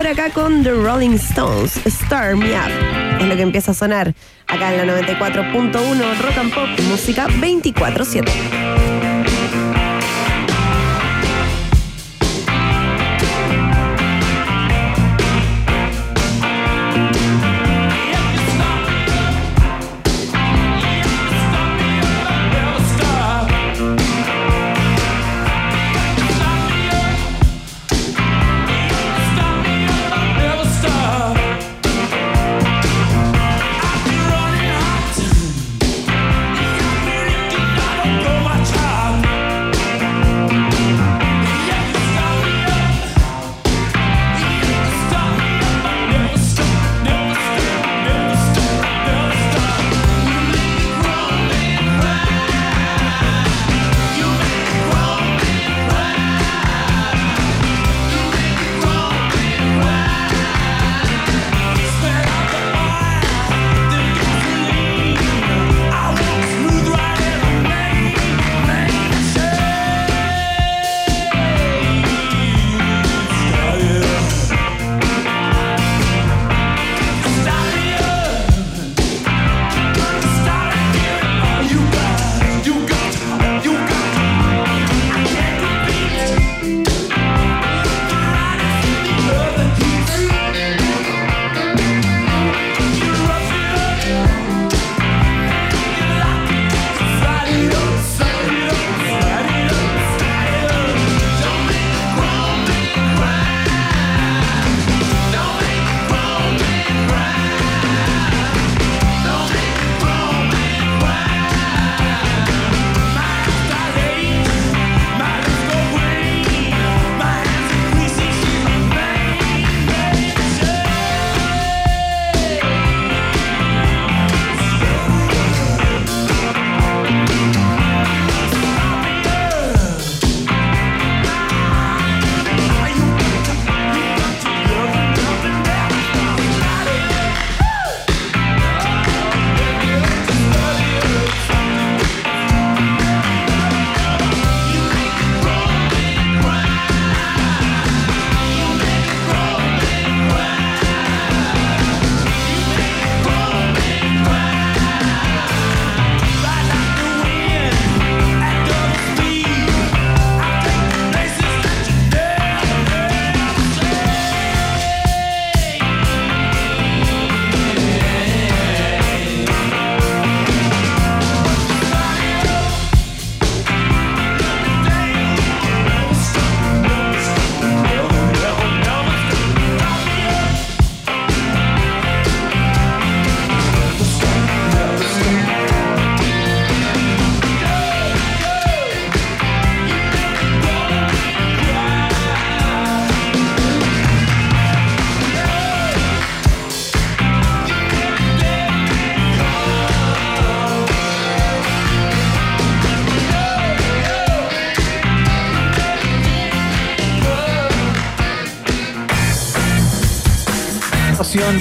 Por acá con The Rolling Stones, Star Me Up. Es lo que empieza a sonar acá en la 94.1 Rock and Pop, música 24-7.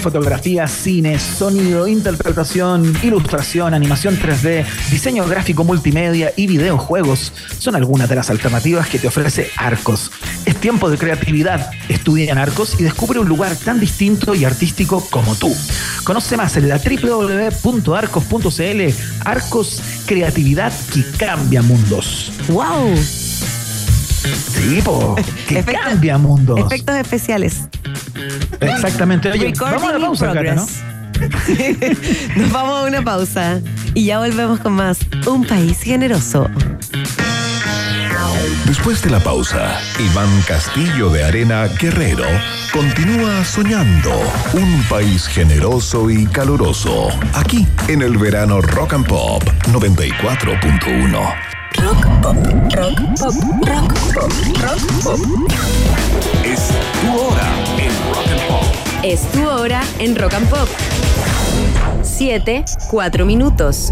Fotografía, cine, sonido, interpretación, ilustración, animación 3D, diseño gráfico multimedia y videojuegos son algunas de las alternativas que te ofrece Arcos. Es tiempo de creatividad. Estudia en Arcos y descubre un lugar tan distinto y artístico como tú. Conoce más en la www.arcos.cl. Arcos, creatividad que cambia mundos. ¡Wow! Sí, po, que cambia mundos. Efectos especiales. Exactamente. Oye, vamos a la pausa, ¿no? Nos vamos a una pausa y ya volvemos con más Un País Generoso. Después de la pausa, Iván Castillo de Arena Guerrero continúa soñando un país generoso y caluroso aquí en el verano Rock and Pop 94.1. Rock pop, rock pop, rock pop, rock pop. Es tu hora en Rock and Pop. Es tu hora en Rock and Pop. 7, 4 minutos.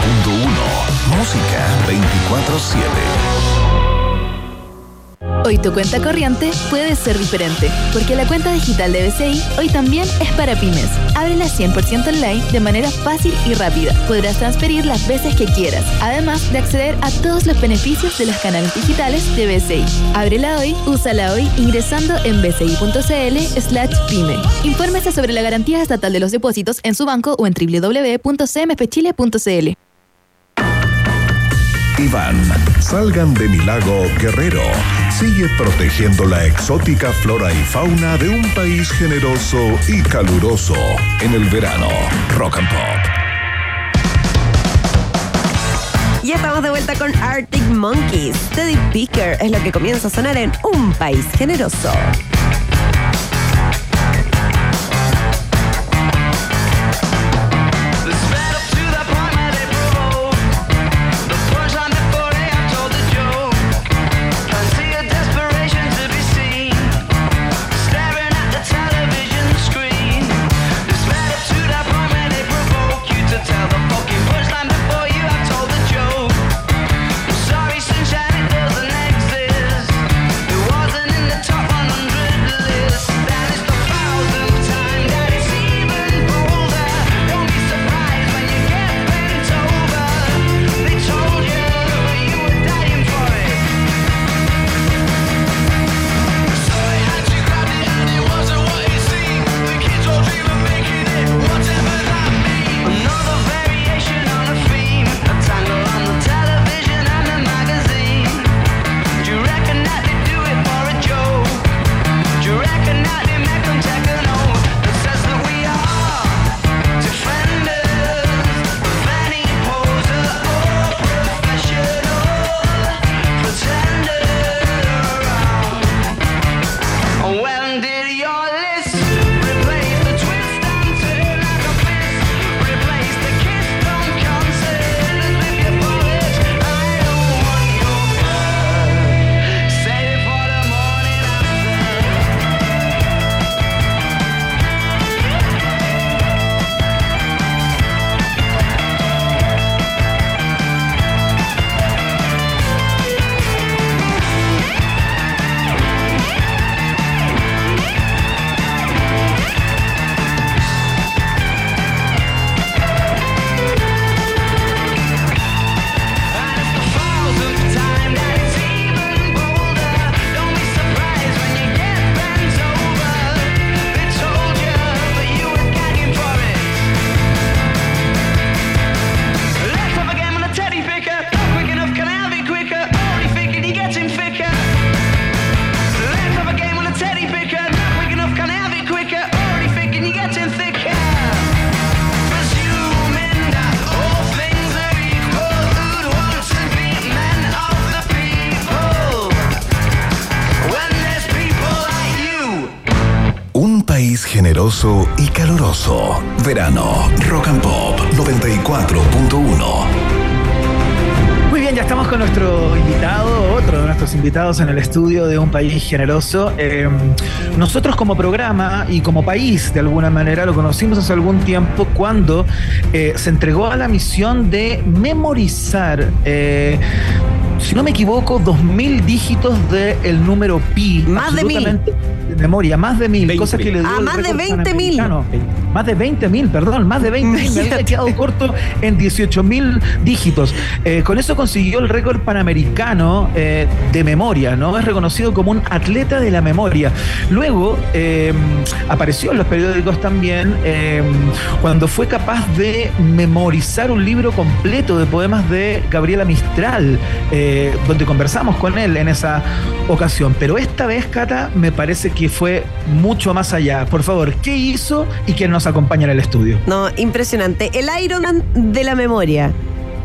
Música 24-7. Hoy tu cuenta corriente puede ser diferente, porque la cuenta digital de BCI hoy también es para pymes. Ábrela 100% online de manera fácil y rápida. Podrás transferir las veces que quieras, además de acceder a todos los beneficios de los canales digitales de BCI. Ábrela hoy, úsala hoy ingresando en bci.cl slash pyme. Infórmese sobre la garantía estatal de los depósitos en su banco o en www.cmfchile.cl. Iván, salgan de mi lago Guerrero. Sigue protegiendo la exótica flora y fauna de un país generoso y caluroso en el verano. Rock and Pop. Ya estamos de vuelta con Arctic Monkeys. Teddy Picker es lo que comienza a sonar en Un País generoso en el estudio de Un País Generoso. Eh, nosotros como programa y como país, de alguna manera, lo conocimos hace algún tiempo cuando eh, se entregó a la misión de memorizar eh, si no me equivoco, 2.000 dígitos del número pi. Más de mil. De memoria, más de mil. Cosas que le dio Ah, más de 20.000. Más de 20.000, perdón, más de 20.000. Me había quedado corto en 18.000 dígitos. Eh, con eso consiguió el récord panamericano eh, de memoria, ¿no? Es reconocido como un atleta de la memoria. Luego eh, apareció en los periódicos también cuando fue capaz de memorizar un libro completo de poemas de Gabriela Mistral. Eh, donde conversamos con él en esa ocasión. Pero esta vez, Cata, me parece que fue mucho más allá. Por favor, ¿qué hizo y quién nos acompaña en el estudio? No, impresionante. El Ironman de la memoria.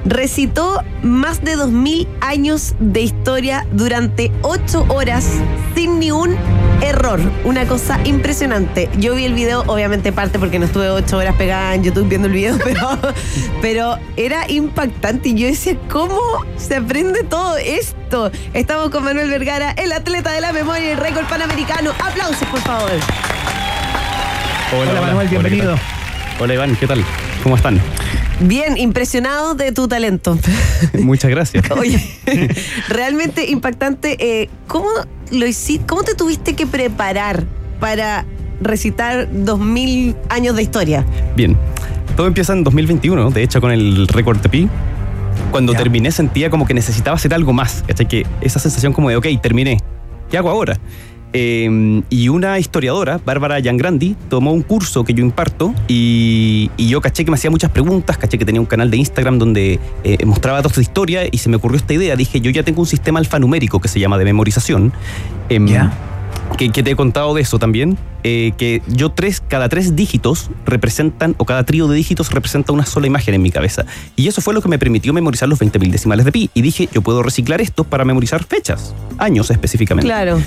recitó más de 2.000 años de historia durante 8 horas sin ni un error. Una cosa impresionante. Yo vi el video, obviamente parte porque no estuve 8 horas pegada en YouTube viendo el video, pero, pero era impactante. Y yo decía, ¿cómo se aprende todo esto? Estamos con Manuel Vergara, el atleta de la memoria y el récord panamericano. Aplausos, por favor. Hola, Manuel, bienvenido. Hola, Hola, Iván, ¿qué tal? ¿Cómo están? Bien, impresionado de tu talento. Muchas gracias. Oye, realmente impactante. Eh, ¿Cómo lo hiciste? ¿Cómo te tuviste que preparar para recitar 2000 años de historia? Bien, todo empieza en 2021, de hecho con el récord de Pi. Cuando Ya. terminé sentía como que necesitaba hacer algo más, ¿cachai? Que esa sensación como de, ok, terminé, ¿qué hago ahora? Eh, y una historiadora, Bárbara Giangrandi, tomó un curso que yo imparto y, y yo caché que me hacía muchas preguntas, caché que tenía un canal de Instagram donde eh, mostraba datos de historia y se me ocurrió esta idea. Dije, yo ya tengo un sistema alfanumérico que se llama de memorización. em, Ya. que, que te he contado de eso también, eh, que yo tres, cada tres dígitos representan, o cada trío de dígitos representa una sola imagen en mi cabeza. Y eso fue lo que me permitió memorizar los 20.000 decimales de pi. Y dije, yo puedo reciclar esto para memorizar fechas, años específicamente. Claro.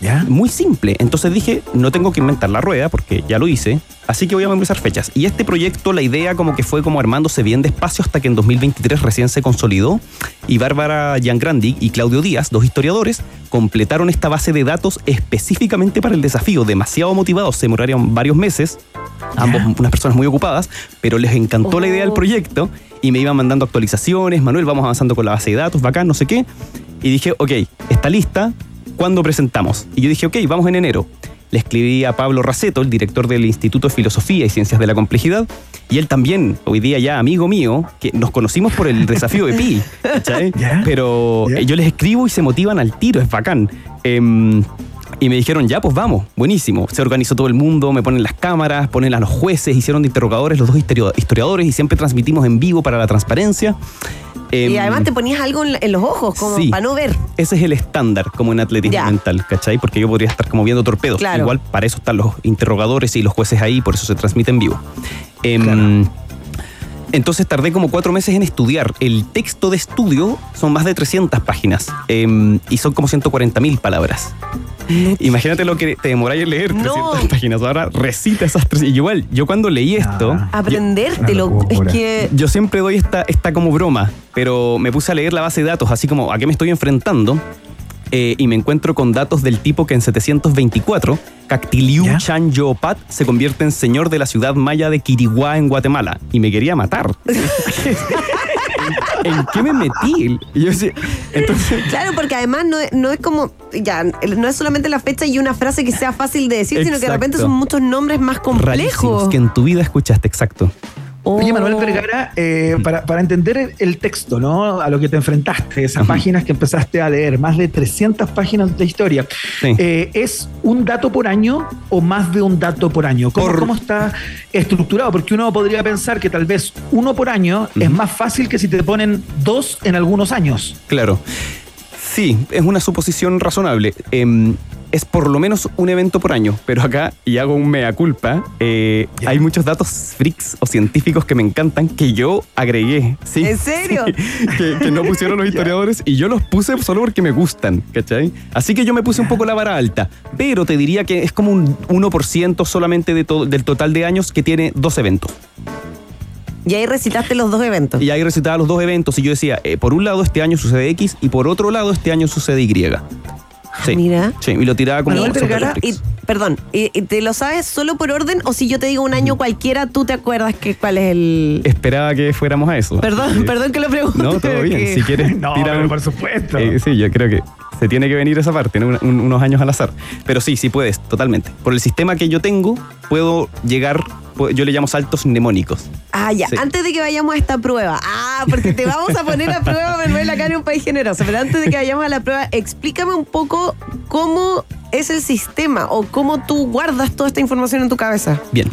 ¿Ya? Muy simple. Entonces dije, no tengo que inventar la rueda porque ya lo hice, así que voy a memorizar fechas. Y este proyecto, la idea como que fue como armándose bien despacio hasta que en 2023 recién se consolidó y Bárbara Giangrandi y Claudio Díaz, dos historiadores, completaron esta base de datos específicamente para el desafío. Demasiado motivados, se demoraron varios meses, ambos unas personas muy ocupadas, pero les encantó la idea del Oh. proyecto y me iban mandando actualizaciones, Manuel, vamos avanzando con la base de datos, bacán, no sé qué. Y dije, ok, está lista, ¿cuándo presentamos? Y yo dije, ok, vamos en enero. Le escribí a Pablo Raceto, el director del Instituto de Filosofía y Ciencias de la Complejidad, y él también, hoy día ya amigo mío, que nos conocimos por el desafío de Pi. Pero eh, yo les escribo y se motivan al tiro, es bacán. Em, y me dijeron, ya, pues vamos, buenísimo. Se organizó todo el mundo, me ponen las cámaras, ponen a los jueces, hicieron de interrogadores los dos historia- historiadores y siempre transmitimos en vivo para la transparencia. Y Em, además te ponías algo en, los ojos, como Sí. para no ver. ese es el estándar como en atletismo Ya. mental, ¿cachai? Porque yo podría estar como viendo torpedos. Claro. Igual para eso están los interrogadores y los jueces ahí, por eso se transmite en vivo. Claro. Entonces tardé como cuatro meses en estudiar. El texto de estudio son más de 300 páginas em, y son como 140 mil palabras. Imagínate lo que te demoráis en leer No. 300 páginas. Ahora recita esas tres. Y igual, yo cuando leí esto, Ah. Aprendértelo. Es que. yo siempre doy esta, esta como broma, pero me puse a leer la base de datos, así como a qué me estoy enfrentando, eh, y me encuentro con datos del tipo que en 724, Cactiliu ¿Ya? Chan Yopat se convierte en señor de la ciudad maya de Quiriguá en Guatemala, y me quería matar. ¿En qué me metí? Y yo decía, entonces, Claro, porque además no es, no es como, ya, no es solamente la fecha y una frase que sea fácil de decir, sino que de repente son muchos nombres más rarísimos complejos. que en tu vida escuchaste, exacto. Oye, Manuel Oh. Vergara, eh, para, para entender el, texto, ¿no? A lo que te enfrentaste, esas páginas que empezaste a leer, más de 300 páginas de historia, Sí. eh, ¿es un dato por año o más de un dato por año? ¿Cómo, Por- cómo está estructurado? Porque uno podría pensar que tal vez uno por año es más fácil que si te ponen dos en algunos años. Claro. Sí, es una suposición razonable. Em, es por lo menos un evento por año, pero acá, y hago un mea culpa, eh, hay muchos datos freaks o científicos que me encantan que yo agregué. ¿sí? ¿En serio? Sí, que, que no pusieron los historiadores y yo los puse solo porque me gustan, ¿cachai? Así que yo me puse un poco la vara alta, pero te diría que es como un 1% solamente de to- del total de años que tiene dos eventos. Y ahí recitaste los dos eventos. Y ahí recitaba los dos eventos y yo decía, eh, por un lado este año sucede X y por otro lado este año sucede Y. Sí. Mira. Sí, y lo tiraba como Vergara, Y, perdón, ¿y, y te lo sabes solo por orden o si yo te digo un año cualquiera, tú te acuerdas que cuál es el... Esperaba que fuéramos a eso. Perdón, Eh, perdón que lo pregunte. No, todo bien. Si quieres, No, pero por supuesto. Eh, sí, yo creo que se tiene que venir esa parte, ¿no? Un- un- unos años al azar. Pero sí, sí puedes, totalmente. Por el sistema que yo tengo, puedo llegar, yo le llamo saltos mnemónicos. Ah, ya. Sí. Antes de que vayamos a esta prueba. Ah, porque te vamos a poner a prueba, Manuel, acá en un país generoso. Pero antes de que vayamos a la prueba, explícame un poco cómo es el sistema o cómo tú guardas toda esta información en tu cabeza. Bien.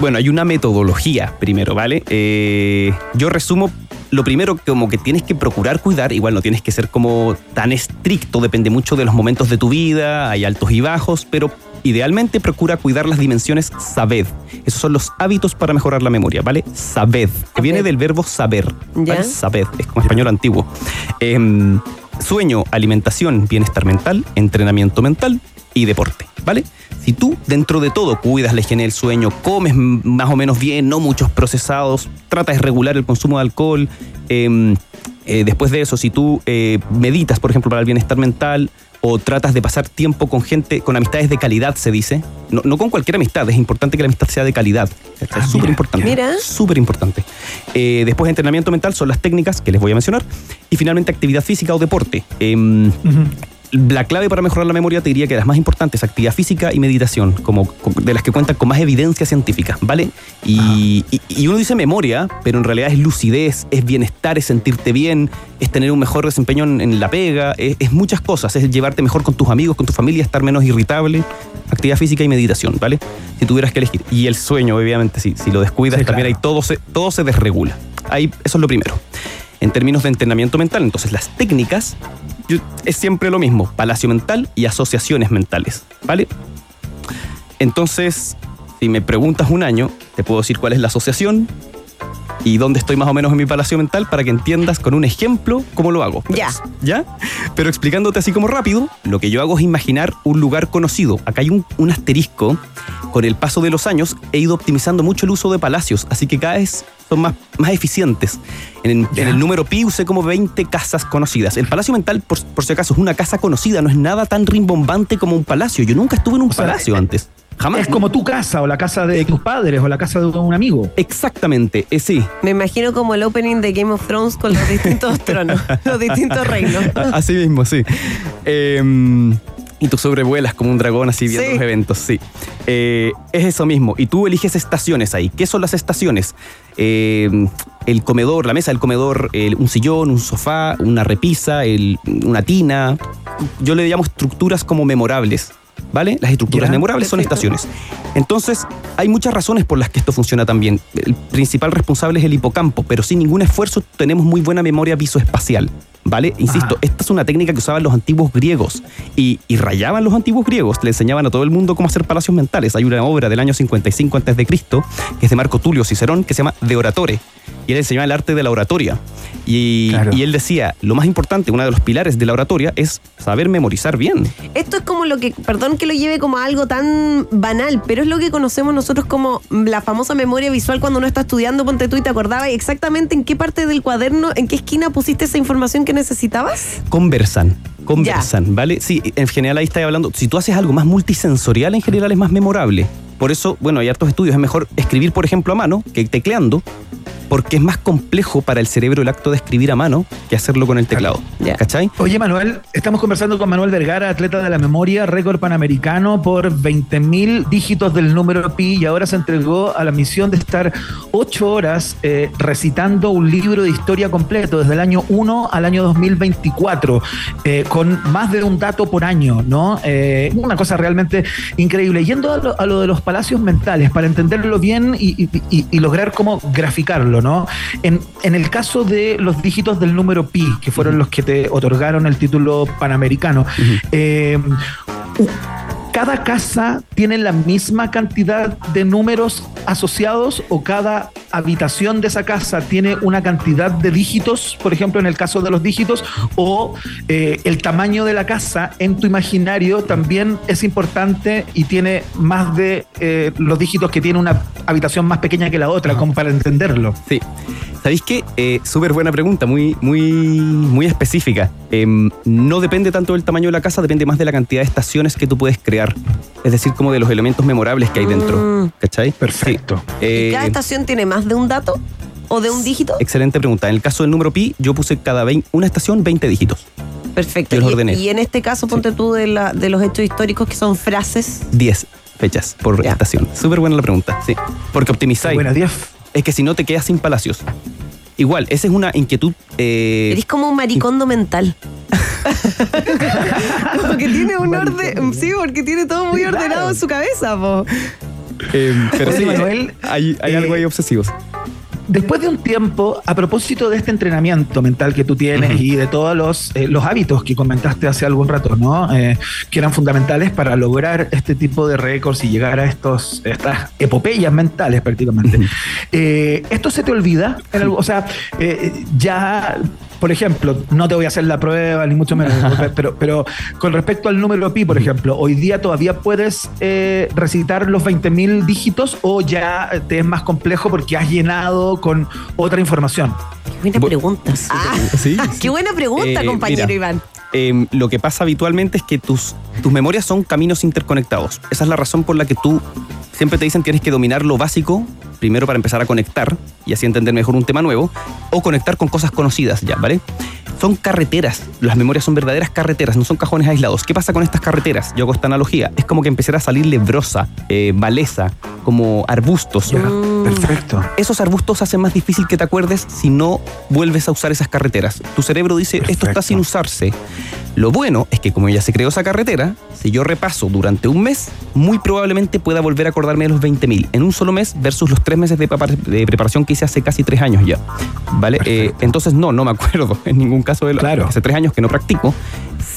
Bueno, hay una metodología primero, ¿vale? Eh, yo resumo lo primero como que tienes que procurar cuidar, igual no tienes que ser como tan estricto, depende mucho de los momentos de tu vida, hay altos y bajos, pero idealmente procura cuidar las dimensiones sabed. Esos son los hábitos para mejorar la memoria, ¿vale? Sabed, que viene del verbo saber. ¿vale? Sabed, es como español antiguo. Em, sueño, alimentación, bienestar mental, entrenamiento mental y deporte, ¿vale? Si tú dentro de todo cuidas la higiene del sueño, comes más o menos bien, no muchos procesados, tratas de regular el consumo de alcohol, em, eh, después de eso, si tú eh, meditas, por ejemplo, para el bienestar mental, o tratas de pasar tiempo con gente, con amistades de calidad, se dice. No, no con cualquier amistad, es importante que la amistad sea de calidad. Es Ah, súper mira, importante. Mira. Súper importante. Eh, después, entrenamiento mental son las técnicas que les voy a mencionar. Y finalmente, actividad física o deporte. Em, la clave para mejorar la memoria te diría que las más importantes, actividad física y meditación, como co- de las que cuentan con más evidencia científica, ¿vale? Y, y- y uno dice memoria, pero en realidad es lucidez, es bienestar, es sentirte bien, es tener un mejor desempeño en, en la pega, es, es muchas cosas, es llevarte mejor con tus amigos, con tu familia, estar menos irritable, actividad física y meditación, ¿vale? Si tuvieras que elegir. Y el sueño, obviamente, si, si lo descuidas, Sí, también claro. ahí todo se, todo se desregula. Ahí, eso es lo primero. En términos de entrenamiento mental, entonces las técnicas es siempre lo mismo, palacio mental y asociaciones mentales, ¿vale? Entonces, si me preguntas un año, te puedo decir cuál es la asociación y dónde estoy más o menos en mi palacio mental para que entiendas con un ejemplo cómo lo hago. Ya. ¿Ya? Pero explicándote así como rápido, lo que yo hago es imaginar un lugar conocido. Acá hay un, un asterisco. Con el paso de los años he ido optimizando mucho el uso de palacios, así que cada vez son más, más eficientes. En, el- en el número pi usé como 20 casas conocidas. El palacio mental, por, por si acaso, es una casa conocida, no es nada tan rimbombante como un palacio. Yo nunca estuve en un O palacio es- antes. Jamás. Es como tu casa o la casa de tus padres o la casa de un amigo. Exactamente, eh, sí. Me imagino como el opening de Game of Thrones con los distintos tronos, los distintos reinos. Así mismo, sí. Eh, y tú sobrevuelas como un dragón así viendo Sí. los eventos, sí. Eh, es eso mismo. Y tú eliges estaciones ahí. ¿Qué son las estaciones? Eh, el comedor, la mesa del comedor, el- un sillón, un sofá, una repisa, el- una tina. Yo le llamo estructuras como memorables. ¿Vale? Las estructuras memorables son estaciones. Entonces, hay muchas razones por las que esto funciona tan bien. El principal responsable es el hipocampo, pero sin ningún esfuerzo tenemos muy buena memoria visoespacial. ¿Vale? Insisto, Ajá. esta es una técnica que usaban los antiguos griegos y, y rayaban los antiguos griegos, le enseñaban a todo el mundo cómo hacer palacios mentales. Hay una obra del año 55 a.C., que es de Marco Tulio Cicerón, que se llama De Oratore, y él enseñaba el arte de la oratoria. Y, Claro. y él decía, lo más importante, uno de los pilares de la oratoria es saber memorizar bien. Esto es como lo que, perdón que lo lleve como a algo tan banal, pero es lo que conocemos nosotros como la famosa memoria visual cuando uno está estudiando, ponte tú y te acordabas exactamente en qué parte del cuaderno, en qué esquina pusiste esa información que necesitabas. conversan, conversan, ¿vale? Sí, en general ahí está hablando, si tú haces algo más multisensorial, en general es más memorable. Por eso, bueno, hay hartos estudios, es mejor escribir, por ejemplo, a mano que tecleando, porque es más complejo para el cerebro el acto de escribir a mano que hacerlo con el teclado. ¿Cachai? Oye, Manuel, estamos conversando con Manuel Vergara, atleta de la memoria, récord panamericano por 20.000 dígitos del número pi y ahora se entregó a la misión de estar ocho horas eh, recitando un libro de historia completo desde el año 1 al año 2024, eh, con más de un dato por año, ¿no? Eh, una cosa realmente increíble. Yendo a lo, a lo de los palacios mentales, para entenderlo bien y, y- lograr cómo graficarlo, ¿no? En, en el caso de los dígitos del número pi, que fueron los que te otorgaron el título panamericano, eh, ¿cada casa tiene la misma cantidad de números asociados o cada habitación de esa casa tiene una cantidad de dígitos, por ejemplo, en el caso de los dígitos, o eh, el tamaño de la casa en tu imaginario también es importante y tiene más de eh, los dígitos que tiene una habitación más pequeña que la otra, como para entenderlo? Sí. ¿Sabéis qué? Eh, Súper buena pregunta, muy, muy, muy específica. Em, no depende tanto del tamaño de la casa, depende más de la cantidad de estaciones que tú puedes crear. Es decir, como de los elementos memorables que hay dentro. Mm. ¿Cachai? Perfecto. Sí. Eh, ¿Y cada estación tiene más de un dato o de un dígito? Excelente pregunta. En el caso del número pi, yo puse cada una estación 20 dígitos. Perfecto. Yo los Y- ordené. Y, en este caso, ponte tú de, la, de los hechos históricos que son frases. 10 fechas por Ya. estación. Súper buena la pregunta, sí. Porque optimizáis. Buena, 10. Es que si no te quedas sin palacios. Igual, esa es una inquietud. eh, Eres como un maricondo mental. como que tiene un orden. Sí, porque tiene todo muy Claro. ordenado en su cabeza, po. eh, pero sí, Manuel, hay, hay eh, algo ahí obsesivos. Después de un tiempo, a propósito de este entrenamiento mental que tú tienes y de todos los, eh, los hábitos que comentaste hace algún rato, ¿no? Eh, que eran fundamentales para lograr este tipo de récords y llegar a estos, estas epopeyas mentales prácticamente. Eh, ¿Esto se te olvida? En algo- o sea, ya por ejemplo, no te voy a hacer la prueba, ni mucho menos, pero, pero con respecto al número pi, por ejemplo, ¿hoy día todavía puedes eh, recitar los 20.000 dígitos o ya te es más complejo porque has llenado con otra información? Qué buena Bu- pregunta. Ah, Sí, qué buena pregunta, Eh, compañero mira, Iván. eh, lo que pasa habitualmente es que tus, tus memorias son caminos interconectados. Esa es la razón por la que tú siempre te dicen tienes que dominar lo básico, primero para empezar a conectar y así entender mejor un tema nuevo, o conectar con cosas conocidas ya, ¿vale? Son carreteras, las memorias son verdaderas carreteras, no son cajones aislados. ¿Qué pasa con estas carreteras? Yo hago esta analogía, es como que empezara a salir lebrosa, eh, maleza, como arbustos. Perfecto. Esos arbustos hacen más difícil que te acuerdes si no vuelves a usar esas carreteras. Tu cerebro dice, esto está Perfecto. sin usarse. Lo bueno es que como ya se creó esa carretera, si yo repaso durante un mes, muy probablemente pueda volver a acordarme de los 20.000 en un solo mes versus los tres meses de, preparación que hice hace casi tres años ya. ¿Vale? Eh, entonces no, no me acuerdo en ningún caso de lo- Claro. hace tres años que no practico.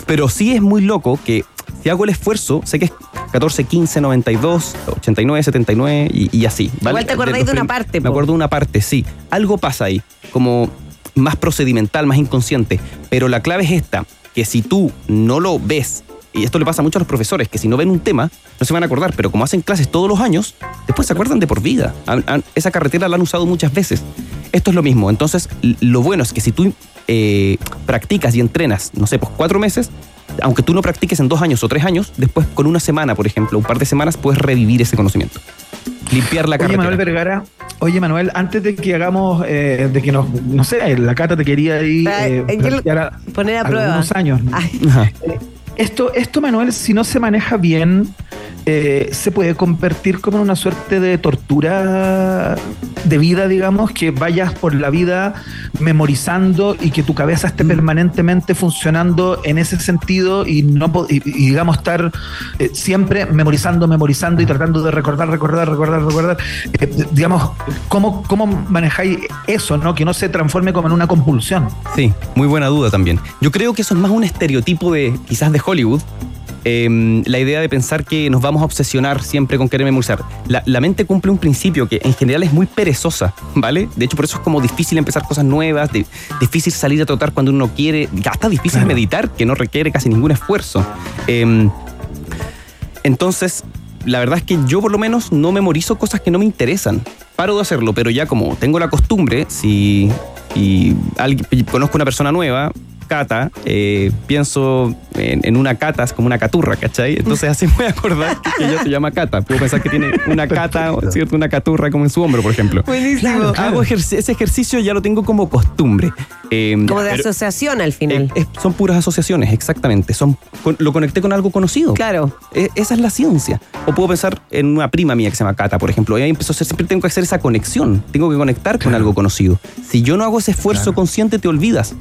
Pero sí es muy loco que si hago el esfuerzo, sé que es 14, 15, 92, 89, 79 y, y así. ¿vale? Igual te acordáis de una parte, Me po. acuerdo de una parte, sí. Algo pasa ahí, como más procedimental, más inconsciente. Pero la clave es esta, que si tú no lo ves, y esto le pasa mucho a los profesores, que si no ven un tema, no se van a acordar, pero como hacen clases todos los años, después se acuerdan de por vida. Esa carretera la han usado muchas veces. Esto es lo mismo. Entonces, lo bueno es que si tú eh, practicas y entrenas, no sé, pues cuatro meses, aunque tú no practiques en dos años o tres años, después con una semana, por ejemplo, un par de semanas, puedes revivir ese conocimiento. Limpiar la Oye, carretera. Manuel Vergara, oye, Manuel, antes de que hagamos, eh, de que nos, no sé, la Cata te quería ahí Ah, eh, a- Poner a prueba. algunos años. Esto, esto, Manuel, si no se maneja bien, eh, se puede convertir como en una suerte de tortura de vida, digamos, que vayas por la vida memorizando y que tu cabeza esté permanentemente funcionando en ese sentido y no y, y, digamos estar eh, siempre memorizando, memorizando y tratando de recordar, recordar, recordar, recordar. Eh, digamos, ¿cómo, ¿cómo manejáis eso, no? Que no se transforme como en una compulsión. Sí, muy buena duda también. Yo creo que eso es más un estereotipo de quizás de Hollywood. Eh, la idea de pensar que nos vamos a obsesionar siempre con querer memorizar. La, la mente cumple un principio que en general es muy perezosa, ¿vale? De hecho, por eso es como difícil empezar cosas nuevas, de- difícil salir a trotar cuando uno quiere, hasta difícil Claro. meditar, que no requiere casi ningún esfuerzo. Eh, entonces, la verdad es que yo por lo menos no memorizo cosas que no me interesan. Paro de hacerlo, pero ya como tengo la costumbre, si, si alguien, conozco una persona nueva, Cata, eh, pienso en, en una cata, es como una caturra, ¿cachai? Entonces así me voy a acordar que, que ella se llama Cata. Puedo pensar que tiene una cata, ¿cierto? Una caturra como en su hombro, por ejemplo. buenísimo. Hago ejerc- ese ejercicio ya lo tengo como costumbre. Eh, Como de pero- asociación al final. eh, son puras asociaciones, exactamente. Son, con- lo conecté con algo conocido. claro. E- Esa es la ciencia. O puedo pensar en una prima mía que se llama Cata, por ejemplo. Ella empezó a hacer, siempre tengo que hacer esa conexión. Tengo que conectar con algo conocido. Si yo no hago ese esfuerzo consciente, te olvidas.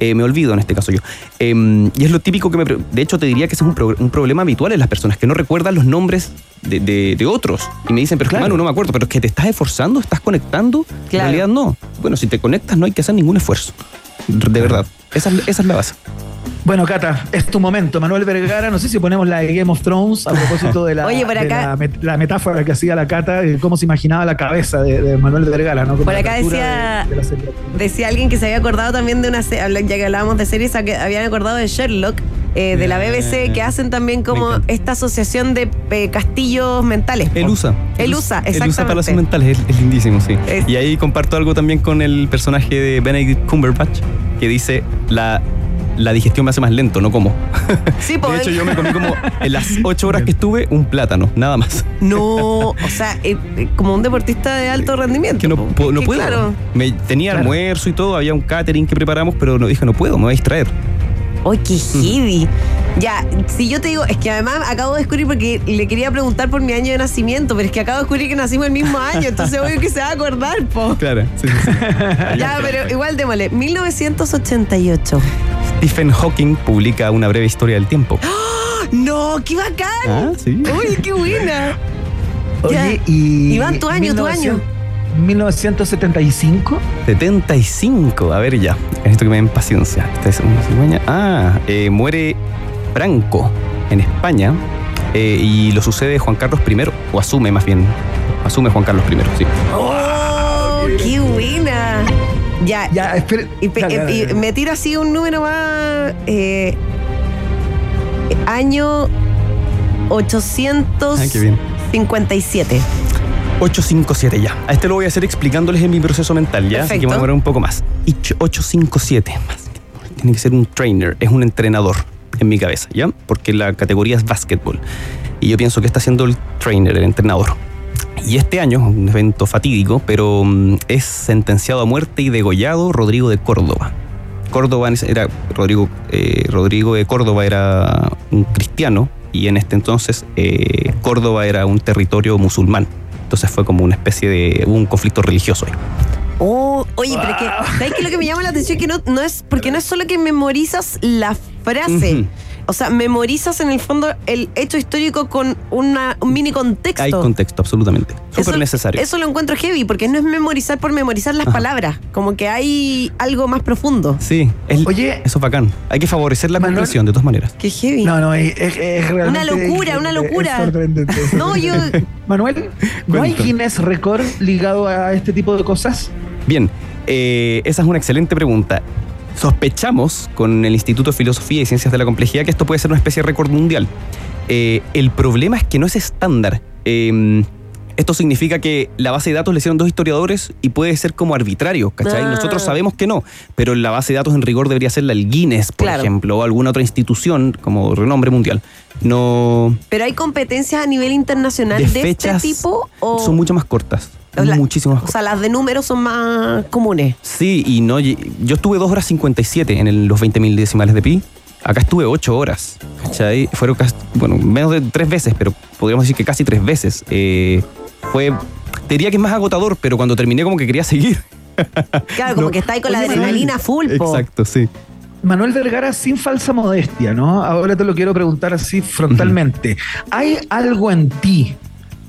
Eh, me olvido en este caso yo. Em, y es lo típico que me... De hecho, te diría que ese es un, pro- un problema habitual en las personas, que no recuerdan los nombres de, de- de otros. Y me dicen, pero Claro. hermano, no me acuerdo. Pero es que te estás esforzando, estás conectando. Claro. En realidad no. Bueno, si te conectas no hay que hacer ningún esfuerzo. De verdad. Esa es, esa es la base. Bueno, Cata, es tu momento. Manuel Vergara, no sé si ponemos la de Game of Thrones a propósito de la, Oye, por de acá- la, met- la metáfora que hacía la Cata, de cómo se imaginaba la cabeza de, de Manuel Vergara, ¿no? Como Por acá decía- de-. Decía alguien que se había acordado también de una serie, ya que hablábamos de series, habían acordado de Sherlock, eh, de la BBC, que hacen también como esta asociación de eh, castillos mentales. El USA. El USA, El USA exactamente. Palacios Mentales, es, es lindísimo, sí. Es- Y ahí comparto algo también con el personaje de Benedict Cumberbatch, que dice, la, la digestión me hace más lento, no como. Sí, De hecho, yo me comí como, en las ocho horas que estuve, un plátano, nada más. No, o sea, eh, eh, como un deportista de alto rendimiento. Que no, po. po- no Que puedo. Claro. Me, tenía Claro. almuerzo y todo, había un catering que preparamos, pero no dije, no puedo, me voy a distraer. ¡Ay, qué heavy! Ya, si yo te digo, es que además acabo de descubrir porque le quería preguntar por mi año de nacimiento, pero es que acabo de descubrir que nacimos el mismo año, entonces obvio que se va a acordar, po. Claro, sí, sí, sí. Ya, pero igual démosle. 1988. Stephen Hawking publica una breve historia del tiempo. ¡No! ¡Qué bacán! Ah, sí. ¡Uy, qué buena! Oye, Ya. y. Iván, tu año, tu año. 1975. 75, a ver ya. Esto que me den paciencia. Esta es una cigüeña. Ah, eh, muere Franco en España eh, y lo sucede Juan Carlos I, o asume más bien. Asume Juan Carlos I, sí. ¡Oh, qué buena! Ya, Ya, espere. y, dale, dale, y me tiro así un número más. eh, año Ay, qué bien. 857. 857 ya. A este lo voy a hacer explicándoles en mi proceso mental, ¿ya? Así que Perfecto. voy a demorar un poco más. Y ch- 857. más. Tiene que ser un trainer, es un entrenador en mi cabeza, ¿ya? Porque la categoría es básquetbol. Y yo pienso que está siendo el trainer, el entrenador. Y este año, un evento fatídico, pero mm, es sentenciado a muerte y degollado Rodrigo de Córdoba. Córdoba era Rodrigo, eh, Rodrigo de Córdoba era un cristiano y en este entonces eh, Córdoba era un territorio musulmán. Entonces fue como una especie de hubo un conflicto religioso ahí. Oh, oye, pero que, ¿sabes qué? Lo que me llama la atención es que no, no es, porque no es solo que memorizas la frase. Ujú. O sea, memorizas en el fondo el hecho histórico con una, un mini contexto. Hay contexto, absolutamente. Eso- Súper necesario. Eso lo encuentro heavy, porque no es memorizar por memorizar las Ajá. palabras. Como que hay algo más profundo. Sí, es- Oye. eso es bacán. Hay que favorecer la Manuel- comprensión de todas maneras. Qué heavy. No, no, es, es- es realmente. locura, una es- locura. es sorprendente. No, yo- Manuel, ¿no hay. Guinness Record ligado a este tipo de cosas? Bien, eh, esa es una excelente pregunta. Sospechamos con el Instituto de Filosofía y Ciencias de la Complejidad que esto puede ser una especie de récord mundial. Eh, el problema es que no es estándar. Eh, esto significa que la base de datos le hicieron dos historiadores y puede ser como arbitrario, ¿cachai? Ah. Nosotros sabemos que no, pero la base de datos en rigor debería ser la del Guinness, por Claro. ejemplo, o alguna otra institución como renombre mundial. No. Pero hay competencias a nivel internacional De de, fechas este tipo o Son mucho más cortas. O la- muchísimo más O cortas. sea, las de números son más comunes. Sí, y no, yo estuve 2 horas 57 en el- los 20.000 decimales de pi. Acá estuve 8 horas. ¿cachai? Fueron casi, bueno, menos de tres veces, pero podríamos decir que casi tres veces. Eh, fue, te diría que es más agotador, pero cuando terminé como que quería seguir. Claro, como No. que está ahí con la adrenalina full, po. Exacto, sí. Manuel Vergara, sin falsa modestia, ¿no? Ahora te lo quiero preguntar así frontalmente. ¿Hay algo en ti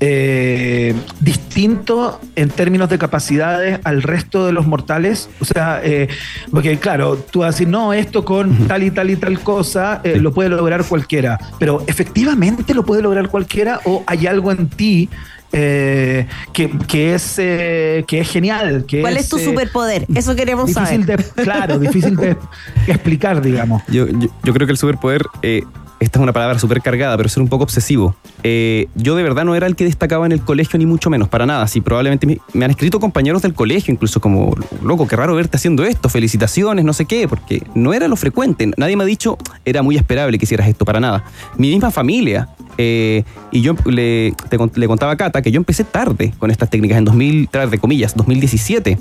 eh, distinto en términos de capacidades al resto de los mortales? O sea, eh, porque claro, tú vas a decir, no, esto con tal y tal y tal cosa eh, lo puede lograr cualquiera, pero ¿efectivamente lo puede lograr cualquiera o hay algo en ti? eh, que, que es eh, que es genial que ¿Cuál es tu eh, superpoder? Eso queremos difícil saber. de claro difícil de explicar digamos Yo, yo, yo creo que el superpoder, eh, esta es una palabra súper cargada, pero ser un poco obsesivo. Eh, yo de verdad no era el que destacaba en el colegio, ni mucho menos, para nada. Sí, probablemente me, me han escrito compañeros del colegio, incluso como, loco, qué raro verte haciendo esto, felicitaciones, no sé qué, porque no era lo frecuente. Nadie me ha dicho, era muy esperable que hicieras esto, para nada. Mi misma familia. eh, y yo le, te cont- le contaba a Cata que yo empecé tarde con estas técnicas, en 2000, de comillas, 2017.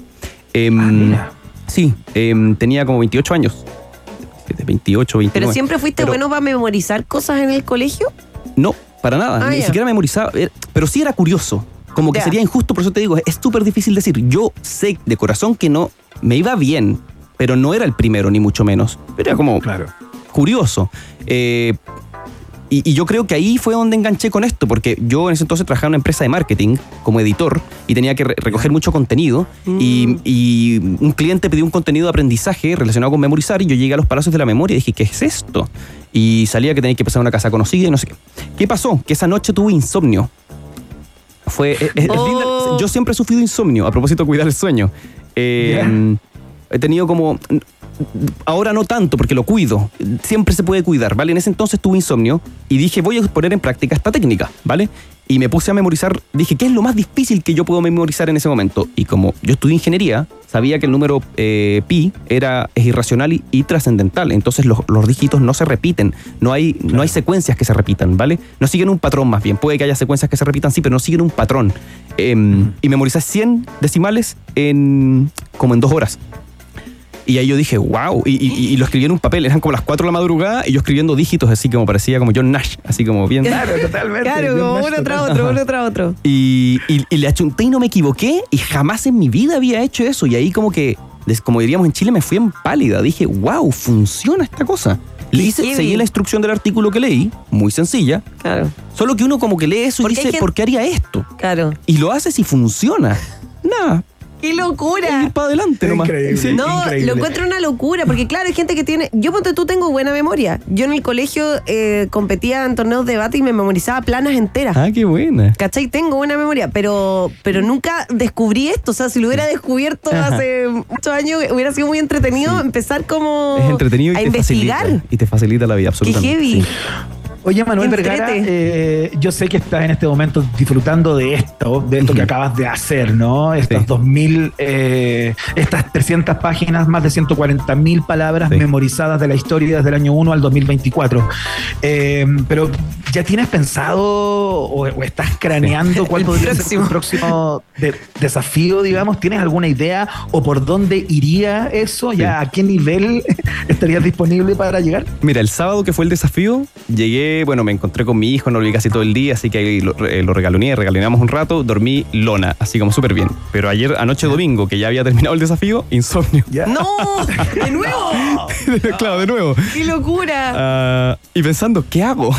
Em, Ah, sí, em, tenía como 28 años. 28, 29. ¿Pero siempre fuiste Pero bueno para memorizar cosas en el colegio? No, para nada. Ah, Ni siquiera memorizaba. Era- Pero sí era curioso. Como que sería injusto, por eso te digo, es súper difícil decir. Yo sé de corazón que no me iba bien, pero no era el primero, ni mucho menos. Pero era como claro curioso. Eh, y, y yo creo que ahí fue donde enganché con esto, porque yo en ese entonces trabajaba en una empresa de marketing como editor y tenía que re- recoger mucho contenido. Y, y un cliente pidió un contenido de aprendizaje relacionado con memorizar y yo llegué a los palacios de la memoria y dije, ¿qué es esto? Y salía que tenía que pasar a una casa conocida y no sé qué. ¿Qué pasó? Que esa noche tuve insomnio. Fue, es- es Oh. linda- yo siempre he sufrido insomnio, a propósito de cuidar el sueño. Eh, He tenido como... Ahora no tanto porque lo cuido. Siempre se puede cuidar, ¿vale? En ese entonces tuve insomnio y dije, voy a poner en práctica esta técnica, ¿vale? Y me puse a memorizar, dije, ¿qué es lo más difícil que yo puedo memorizar en ese momento? Y como yo estudié ingeniería, sabía que el número eh, pi era, es irracional y, y trascendental. Entonces los, los dígitos no se repiten, no hay, no hay secuencias que se repitan, ¿vale? No siguen un patrón más bien. Puede que haya secuencias que se repitan, sí, pero no siguen un patrón. Em, y memorizé 100 decimales en como en dos horas. Y ahí yo dije, wow, y, y- y lo escribí en un papel, eran como las 4 de la madrugada y yo escribiendo dígitos así como parecía como John Nash, así como bien... Claro, totalmente. Claro, más uno tras otro, uno tras otro. Y, y- y le achunté y no me equivoqué y jamás en mi vida había hecho eso. Y ahí como que, como diríamos en Chile, me fui en pálida. Dije, wow, funciona esta cosa. Le hice, seguí la instrucción del artículo que leí, muy sencilla. Claro, Solo que uno como que lee eso y dice, que- ¿por qué haría esto? claro. Y lo haces y funciona. nada. ¡Qué locura! Ir para adelante nomás. Increíble. Sí. No, Increíble. lo encuentro una locura, porque claro, hay gente que tiene. Yo, ponte tú, tengo buena memoria. Yo en el colegio eh, competía en torneos de debate y me memorizaba planas enteras. Ah, qué buena. ¿Cachai? Tengo buena memoria, pero, pero nunca descubrí esto. O sea, si lo hubiera descubierto Ajá. hace muchos años, hubiera sido muy entretenido empezar como Es entretenido y a te investigar. facilita. Y te facilita la vida, Qué absolutamente. heavy. Sí. Oye, Manuel. Vergara, eh, yo sé que estás en este momento disfrutando de esto, de esto que acabas de hacer, ¿no? Estas Sí. 2000, eh, estas 300 páginas, más de 140 mil palabras Sí. memorizadas de la historia desde el año 1 al 2024. Eh, pero, ¿ya tienes pensado o, o estás craneando cuál podría ser tu próximo de- desafío, digamos? ¿Tienes alguna idea o por dónde iría eso? ¿Ya a qué nivel estarías disponible para llegar? Mira, el sábado que fue el desafío, llegué, bueno, me encontré con mi hijo, no lo vi casi todo el día, así que ahí lo, eh, lo regaloneé, regaloneamos un rato, dormí lona, así como súper bien. Pero ayer, anoche domingo, que ya había terminado el desafío, insomnio. ¿Ya? ¡No! ¡De nuevo! claro, de nuevo. ¡Qué locura! Ah, y pensando, ¿qué hago?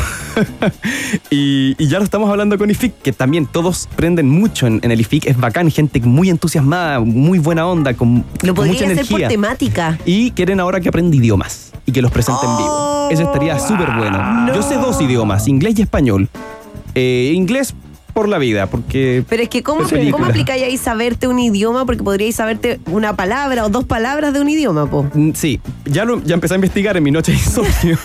y, y ya lo estamos hablando con IFIC, que también todos prenden mucho en, en el IFIC, es bacán, gente muy entusiasmada, muy buena onda, con, Lo con mucha hacer energía. por temática. Y quieren ahora que aprenda idiomas y que los presente en Oh, vivo. Eso estaría súper bueno. Yo sé dos idiomas, inglés y español. Eh, inglés por la vida, porque Pero es que, ¿cómo. ¿cómo aplicáis ahí saberte un idioma? Porque podríais saberte una palabra o dos palabras de un idioma, po. Mm, Sí, ya, lo, ya empecé a investigar en mi noche de insomnio.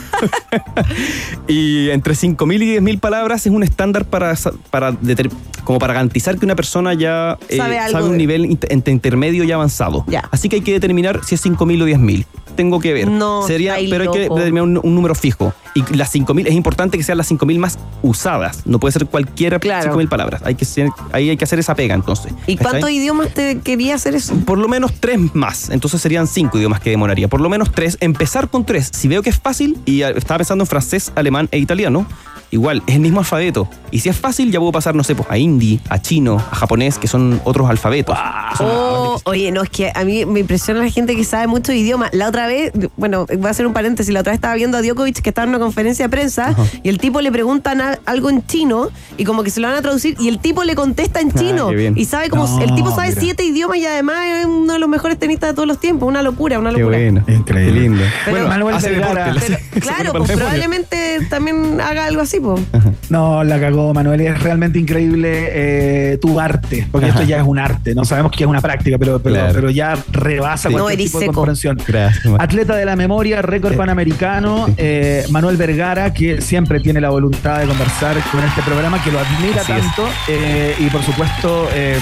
y entre 5.000 y 10.000 palabras es un estándar para, para deter- como para garantizar que una persona ya eh, Sabe un de- nivel int- entre intermedio y avanzado. Ya. Así que hay que determinar si es 5.000 o 10.000. Tengo que ver. No, Sería, pero hay que determinar un, un número fijo. Y las 5.000, es importante que sean las 5.000 más usadas. No puede ser cualquiera Claro. 5.000 palabras. Hay que ser- ahí hay que hacer esa pega entonces. ¿Y ¿Cachai? cuántos idiomas te quería hacer eso? Por lo menos tres más. Entonces serían cinco idiomas que demoraría. Por lo menos tres. Empezar con tres. Si veo que es fácil, y estaba pensando en francés, alemán e italiano, igual, es el mismo alfabeto. Y si es fácil, ya puedo pasar, no sé, pues a hindi, a chino, a japonés, que son otros alfabetos. Oh, oye, no, es que a mí me impresiona la gente que sabe muchos idiomas. La otra vez, bueno, voy a hacer un paréntesis, la otra vez estaba viendo a Djokovic que estaba en una conferencia de prensa y el tipo le preguntan a- algo en chino y como que se lo van a traducir y el tipo le contesta en Ah, chino. qué bien. y sabe como, No, el tipo sabe mira. siete idiomas y además es uno de los mejores tenistas de todos los tiempos. Una locura, una Qué locura. bueno. Increíble. Qué lindo. Pero- bueno, Manuel hace deporte, Pero, claro, pues probablemente también haga algo así, pues. No, la cagó Manuel, es realmente increíble eh, tu arte, porque Ajá. esto ya es un arte, no sabemos que es una práctica, pero, pero, Claro. pero ya rebasa Sí. No, cualquier eres tipo de comprensión. Gracias. Atleta de la memoria, récord Sí. panamericano, eh, Manuel Vergara, que siempre tiene la voluntad de conversar con este programa, que lo admira Así tanto. eh, y por supuesto, eh,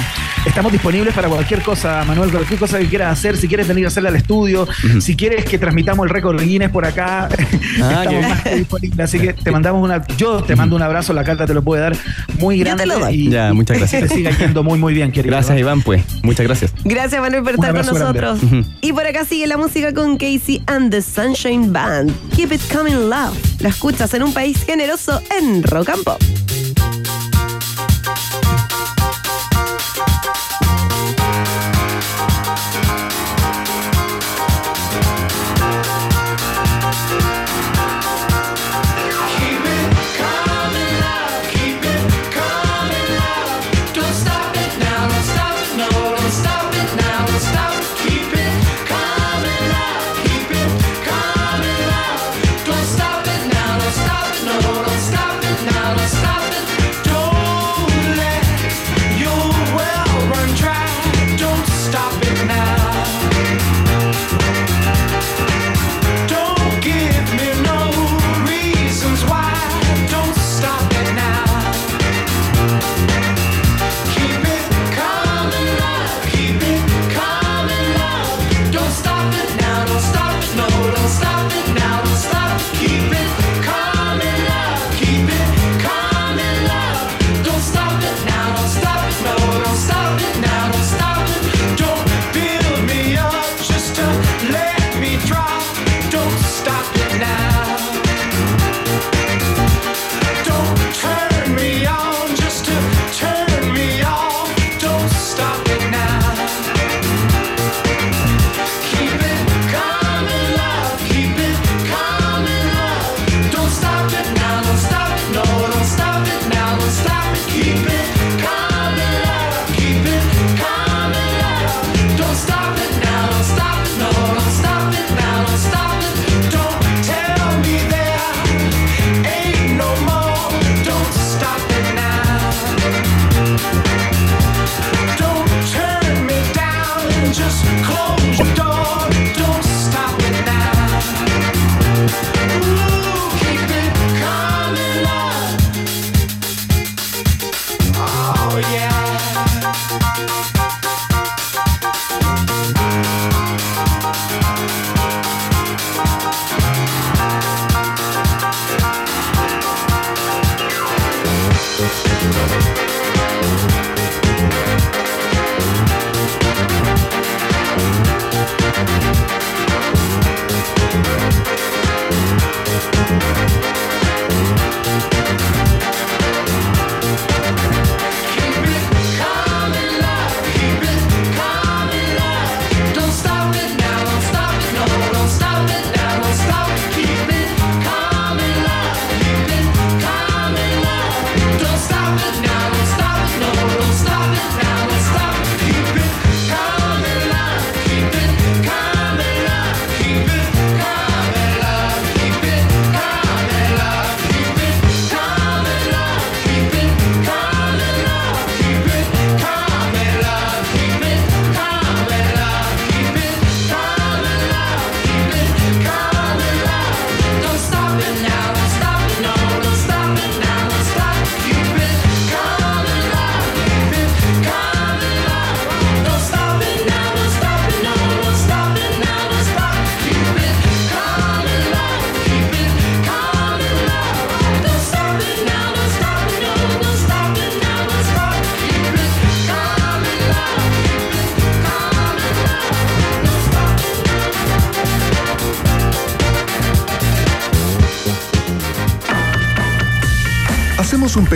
estamos disponibles para cualquier cosa, Manuel, cualquier cosa que quieras hacer, si quieres venir a hacerla al estudio, si quieres que transmitamos el récord Guinness por acá, Ah, estamos más que disponibles. Así que te mandamos una, yo te mando un abrazo, la carta te lo puede dar muy Yo grande. te lo doy. Y, Ya, muchas gracias. Que te siga yendo muy, muy bien, querido. Gracias, Iván, pues. Muchas gracias. Gracias, Manuel, por estar con nosotros. Y por acá sigue la música con Casey and the Sunshine Band. Keep it coming love. La escuchas en un país generoso en Rock and Pop.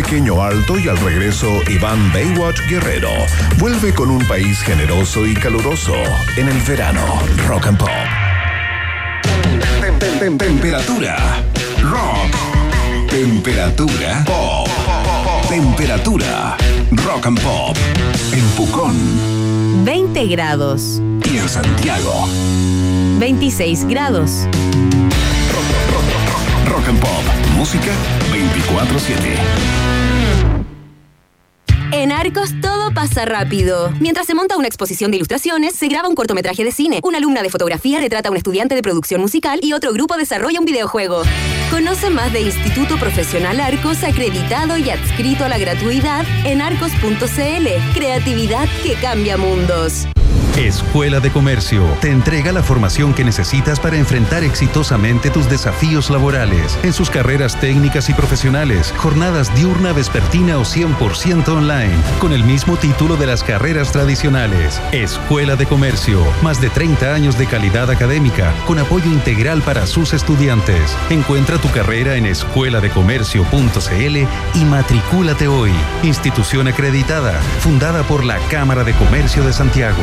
Pequeño alto y al regreso Iván Baywatch Guerrero vuelve con un país generoso y caluroso en el verano Rock and Pop. Temperatura rock. Temperatura pop. Temperatura rock and pop. En Pucón 20 grados, y en Santiago. 26 grados. Rock and Pop. Música 24-7. En Arcos pasa rápido. Mientras se monta una exposición de ilustraciones, se graba un cortometraje de cine. Una alumna de fotografía retrata a un estudiante de producción musical y otro grupo desarrolla un videojuego. Conoce más de Instituto Profesional Arcos, acreditado y adscrito a la gratuidad en arcos.cl. Creatividad que cambia mundos. Escuela de Comercio te entrega la formación que necesitas para enfrentar exitosamente tus desafíos laborales en sus carreras técnicas y profesionales, jornadas diurna, vespertina o 100% online, con el mismo título de las carreras tradicionales. Escuela de Comercio, más de 30 años de calidad académica, con apoyo integral para sus estudiantes. Encuentra tu carrera en escueladecomercio.cl y matricúlate hoy. Institución acreditada, fundada por la Cámara de Comercio de Santiago.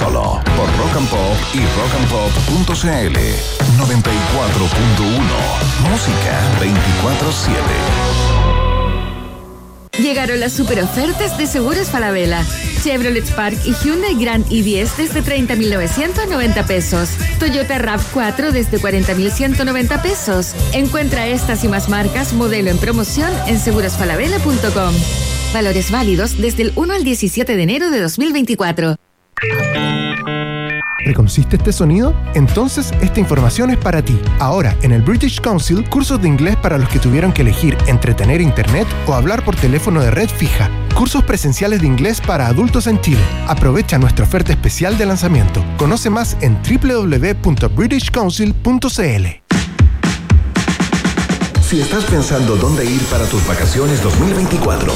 solo por Rock and Pop y rockandpop.cl 94.1, música 24/7. Llegaron las super ofertas de Seguros Falabella. Chevrolet Spark y Hyundai Grand i10 desde 30.990 pesos. Toyota RAV4 desde 40.190 pesos. Encuentra estas y más marcas modelo en promoción en segurosfalabella.com. Valores válidos desde el 1 al 17 de enero de 2024. ¿Reconociste este sonido? Entonces esta información es para ti. Ahora, en el British Council, cursos de inglés para los que tuvieron que elegir entre tener internet o hablar por teléfono de red fija. Cursos presenciales de inglés para adultos en Chile. Aprovecha nuestra oferta especial de lanzamiento. Conoce más en www.britishcouncil.cl. Si estás pensando dónde ir para tus vacaciones 2024,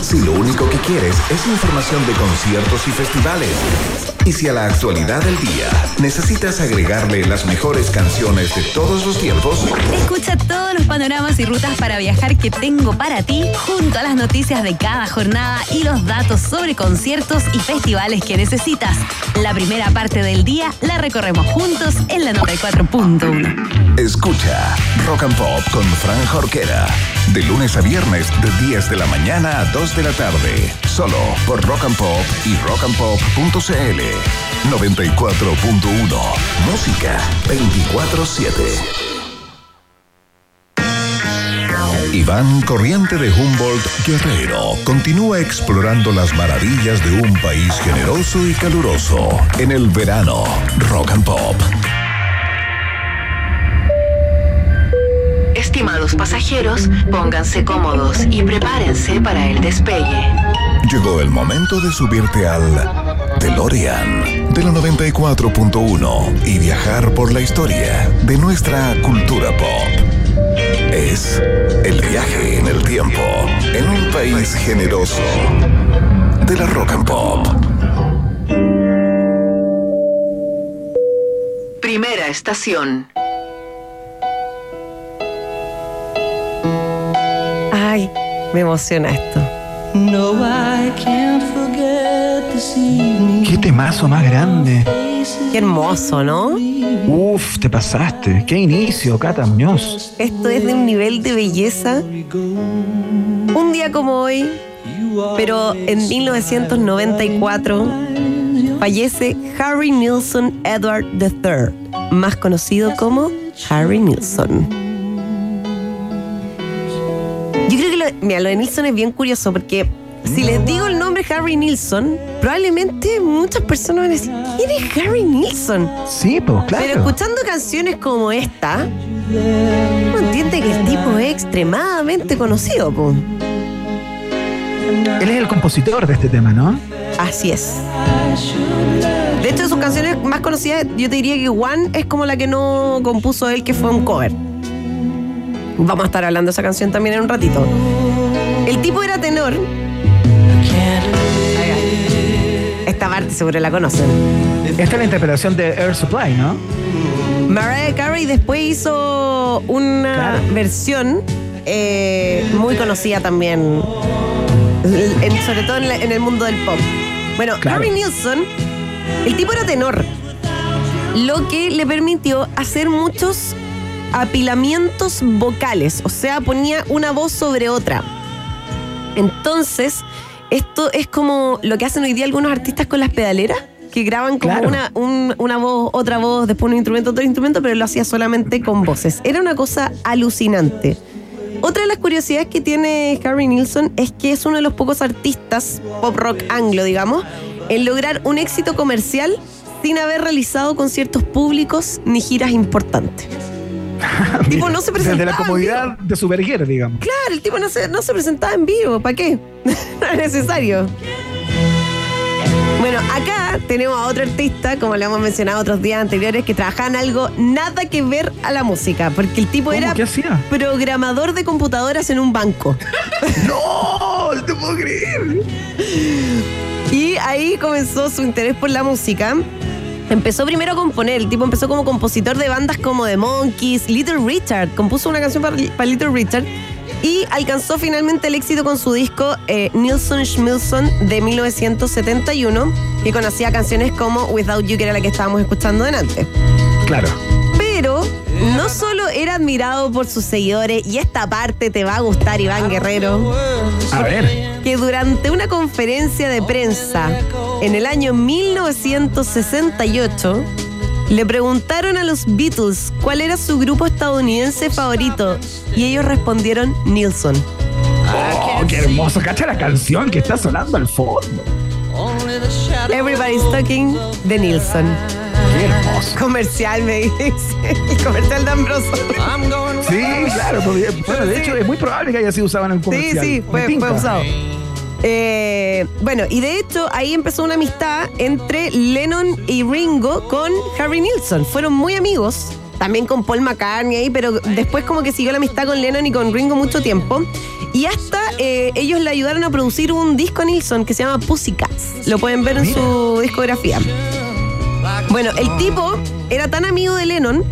si lo único que quieres es información de conciertos y festivales, y si a la actualidad del día necesitas agregarle las mejores canciones de todos los tiempos, Escucha todos los panoramas y rutas para viajar que tengo para ti, junto a las noticias de cada jornada y los datos sobre conciertos y festivales que necesitas. La primera parte del día la recorremos juntos en la 94.1. escucha Rock and Pop con Fran Jorquera, de lunes a viernes de 10 de la mañana a 2 de la tarde, solo por Rock and Pop y rockandpop.cl 94.1, música 24/7. Iván Corriente de Humboldt Guerrero continúa explorando las maravillas de un país generoso y caluroso en el verano Rock and Pop. Estimados pasajeros, pónganse cómodos y prepárense para el despegue. Llegó el momento de subirte al DeLorean de la 94.1 y viajar por la historia de nuestra cultura pop. Es el viaje en el tiempo en un país generoso de la rock and pop. Primera estación. Ay, me emociona esto. Qué temazo más grande. Qué hermoso, ¿no? Uf, te pasaste. Qué inicio, Cata Muñoz. Esto es de un nivel de belleza. Un día como hoy, pero en 1994, fallece Harry Nilsson Edward III, más conocido como Harry Nilsson. Yo creo que lo, mira, lo de Nilsson es bien curioso porque si les digo el nombre Harry Nilsson, probablemente muchas personas van a decir, ¿quién es Harry Nilsson? Sí, pues claro. Pero escuchando canciones como esta, uno entiende que el tipo es extremadamente conocido, po. Él es el compositor de este tema, ¿no? Así es. De hecho, de sus canciones más conocidas, yo te diría que One es como la que no compuso él, que fue un cover. Vamos a estar hablando de esa canción también en un ratito. El tipo era tenor. Esta parte seguro la conocen. Esta es la interpretación de Air Supply, ¿no? Mariah Carey después hizo una Claro. versión eh, muy conocida también, en- sobre todo en, la- en el mundo del pop. Bueno, Claro. Harry Nilsson, el tipo era tenor, lo que le permitió hacer muchos apilamientos vocales, o sea, ponía una voz sobre otra. Entonces, esto es como lo que hacen hoy día algunos artistas con las pedaleras, que graban como Claro. una, un- una voz, otra voz, después un instrumento, otro instrumento, pero lo hacía solamente con voces. Era una cosa alucinante. Otra de las curiosidades que tiene Harry Nilsson es que es uno de los pocos artistas pop rock anglo, digamos, en lograr un éxito comercial sin haber realizado conciertos públicos ni giras importantes. tipo no se presentaba. Desde la comodidad de su verguer, digamos. Claro, el tipo no se, no se presentaba en vivo, ¿para qué? no es necesario. Bueno, acá tenemos a otro artista, como le hemos mencionado otros días anteriores, que trabajaba en algo nada que ver a la música, porque el tipo era programador de computadoras en un banco. ¡No! ¡No te puedo creer! Y ahí comenzó su interés por la música. Empezó primero a componer, el tipo empezó como compositor de bandas como The Monkeys, Little Richard, compuso una canción para, para Little Richard y alcanzó finalmente el éxito con su disco eh, Nilsson Schmilsson de 1971, que conocía canciones como Without You, que era la que estábamos escuchando delante. Claro. Pero no solo era admirado por sus seguidores, y esta parte te va a gustar, Iván Guerrero A ver. que durante una conferencia de prensa en el año 1968 le preguntaron a los Beatles cuál era su grupo estadounidense favorito y ellos respondieron Nilsson. Oh, qué hermoso. Cacha la canción que está sonando al fondo. Everybody's talking de Nilsson. Qué hermoso. Comercial, me dice. El comercial de Ambroso. Sí, claro. porque- Bueno, de hecho, es muy probable que haya sido usado en el Sí, comercial. sí, Me fue, fue usado. Eh, bueno, y de hecho ahí empezó una amistad entre Lennon y Ringo con Harry Nilsson. Fueron muy amigos, también con Paul McCartney ahí, pero después como que siguió la amistad con Lennon y con Ringo mucho tiempo. Y hasta eh, ellos le ayudaron a producir un disco a Nilsson que se llama Pussycats. Lo pueden ver en su discografía. Bueno, el tipo era tan amigo de Lennon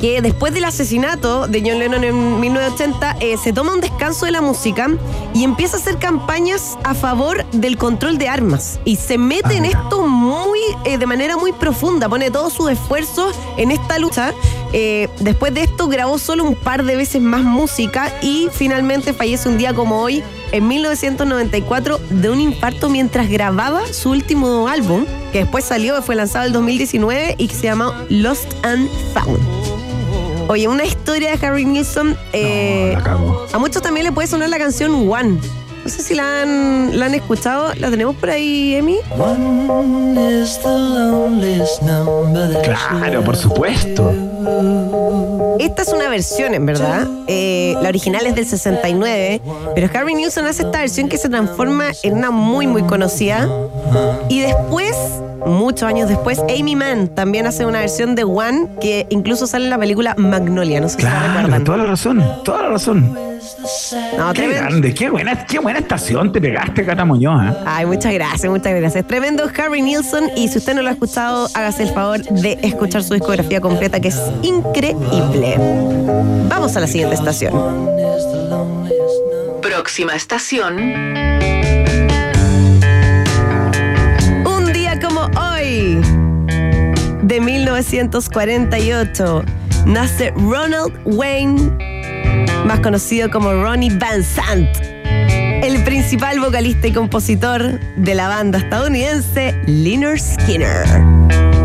que después del asesinato de John Lennon en 1980 eh, se toma un descanso de la música y empieza a hacer campañas a favor del control de armas y se mete en esto muy eh, de manera muy profunda, pone todos sus esfuerzos en esta lucha. Eh, después de esto grabó solo un par de veces más música y finalmente fallece un día como hoy en 1994 de un infarto mientras grababa su último álbum que después salió, fue lanzado en 2019 y que se llama Lost and Found. Oye, una historia de Harry Nilsson. eh, la cago. a muchos también le puede sonar la canción One. No sé si la han, la han escuchado. ¿La tenemos por ahí, Emi? Claro, por supuesto. Esta es una versión, en verdad. Eh, la original es del 69. Pero Harry Nilsson hace esta versión que se transforma en una muy, muy conocida. Y después, muchos años después, Amy Mann también hace una versión de One que incluso sale en la película Magnolia. No sé si la Claro, recuerdan. toda la razón, toda la razón. No, Qué tremendo. grande, qué buena, qué buena estación te pegaste, Cata Muñoz, ¿eh? Ay, muchas gracias, muchas gracias. Tremendo Harry Nilsson. Y si usted no lo ha escuchado, hágase el favor de escuchar su discografía completa, que es increíble. Vamos a la siguiente estación. Próxima estación. De 1948, nace Ronald Wayne, más conocido como Ronnie Van Sant, el principal vocalista y compositor de la banda estadounidense Lynyrd Skinner.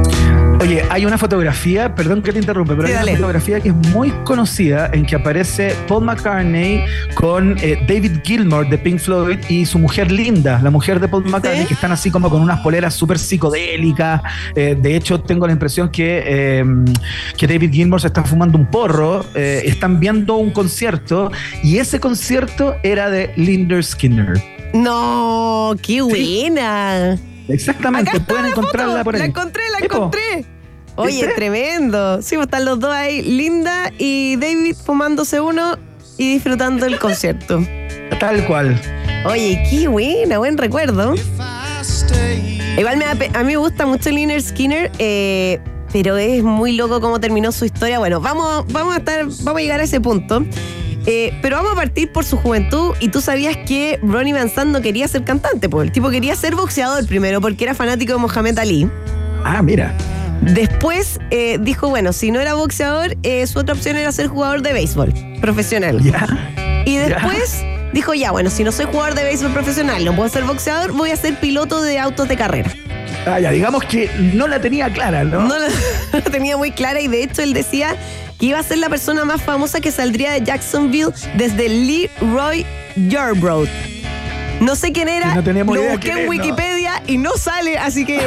Oye, hay una fotografía, perdón que te interrumpe, pero Sí, hay dale. una fotografía que es muy conocida en que aparece Paul McCartney con eh, David Gilmour de Pink Floyd y su mujer Linda, la mujer de Paul McCartney, ¿Sí? que están así como con unas poleras súper psicodélicas. Eh, de hecho, tengo la impresión que, eh, que David Gilmour se está fumando un porro, eh, están viendo un concierto y ese concierto era de Linder Skinner. No, qué buena. Exactamente, Acá está pueden la encontrarla foto. por ahí. La encontré, la Sí, encontré. Oye, tremendo. Sí, pues están los dos ahí, Linda y David fumándose uno y disfrutando el concierto. Tal cual. Oye, qué buena, buen recuerdo. Igual me da a mí me gusta mucho Liner Skinner, eh, pero es muy loco cómo terminó su historia. Bueno, vamos, vamos a estar, vamos a llegar a ese punto. Eh, pero vamos a partir por su juventud y tú sabías que Ronnie Van no quería ser cantante, pues el tipo quería ser boxeador primero porque era fanático de Mohamed Ali. Ah, mira. Después eh, dijo, bueno, si no era boxeador, eh, su otra opción era ser jugador de béisbol profesional. Y después dijo, ya, bueno, si no soy jugador de béisbol profesional, no puedo ser boxeador, voy a ser piloto de autos de carrera. Ah, ya, digamos que no la tenía clara, ¿no? No la, no la tenía muy clara y de hecho él decía que iba a ser la persona más famosa que saldría de Jacksonville desde Leroy Yarbrough. No sé quién era, no lo idea busqué en ¿no? Y no sale, así que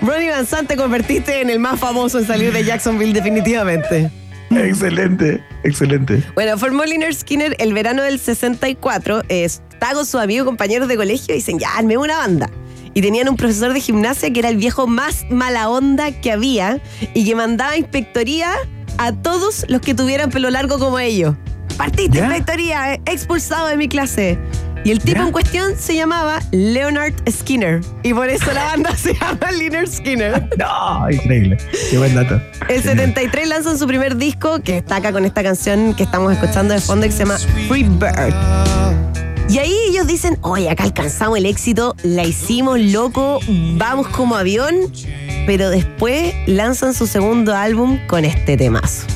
Ronnie Van Sant te convertiste en el más famoso en salir de Jacksonville definitivamente. Excelente, excelente. Bueno, formó Liner Skinner el verano del 64. eh, Está con sus amigos y compañeros de colegio y dicen, ya, armé una banda. Y tenían un profesor de gimnasia que era el viejo más mala onda que había y que mandaba inspectoría a todos los que tuvieran pelo largo como ellos. Partiste, ¿Ya? inspectoría, expulsado de mi clase. Y el tipo ¿Ya? en cuestión se llamaba Leonard Skinner. Y por eso la banda se llama Liner Skinner. No, increíble. Qué buen dato. El 73 lanzan su primer disco que destaca con esta canción que estamos escuchando de fondo que se llama Free Bird. Y ahí ellos dicen, oye, acá alcanzamos el éxito, la hicimos loco, vamos como avión, pero después lanzan su segundo álbum con este temazo.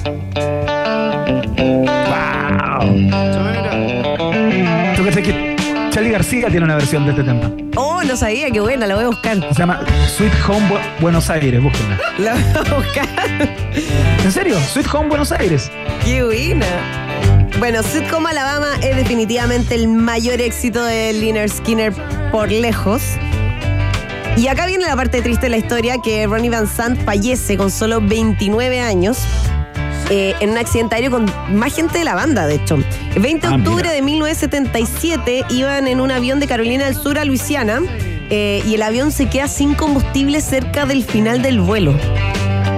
¿Tú crees que Charlie García tiene una versión de este tema? Oh, no sabía, qué buena, la voy a buscar. Se llama Sweet Home Bu- Buenos Aires, búsquenla. La voy a buscar. ¿En serio? Sweet Home Buenos Aires. Qué buena. Bueno, Sitcom Alabama es definitivamente el mayor éxito de Liner Skinner por lejos. Y acá viene la parte triste de la historia, que Ronnie Van Sant fallece con solo 29 años eh, en un accidente aéreo con más gente de la banda, de hecho. El 20 de Ah, octubre mira. de 1977 iban en un avión de Carolina del Sur a Luisiana eh, y el avión se queda sin combustible cerca del final del vuelo.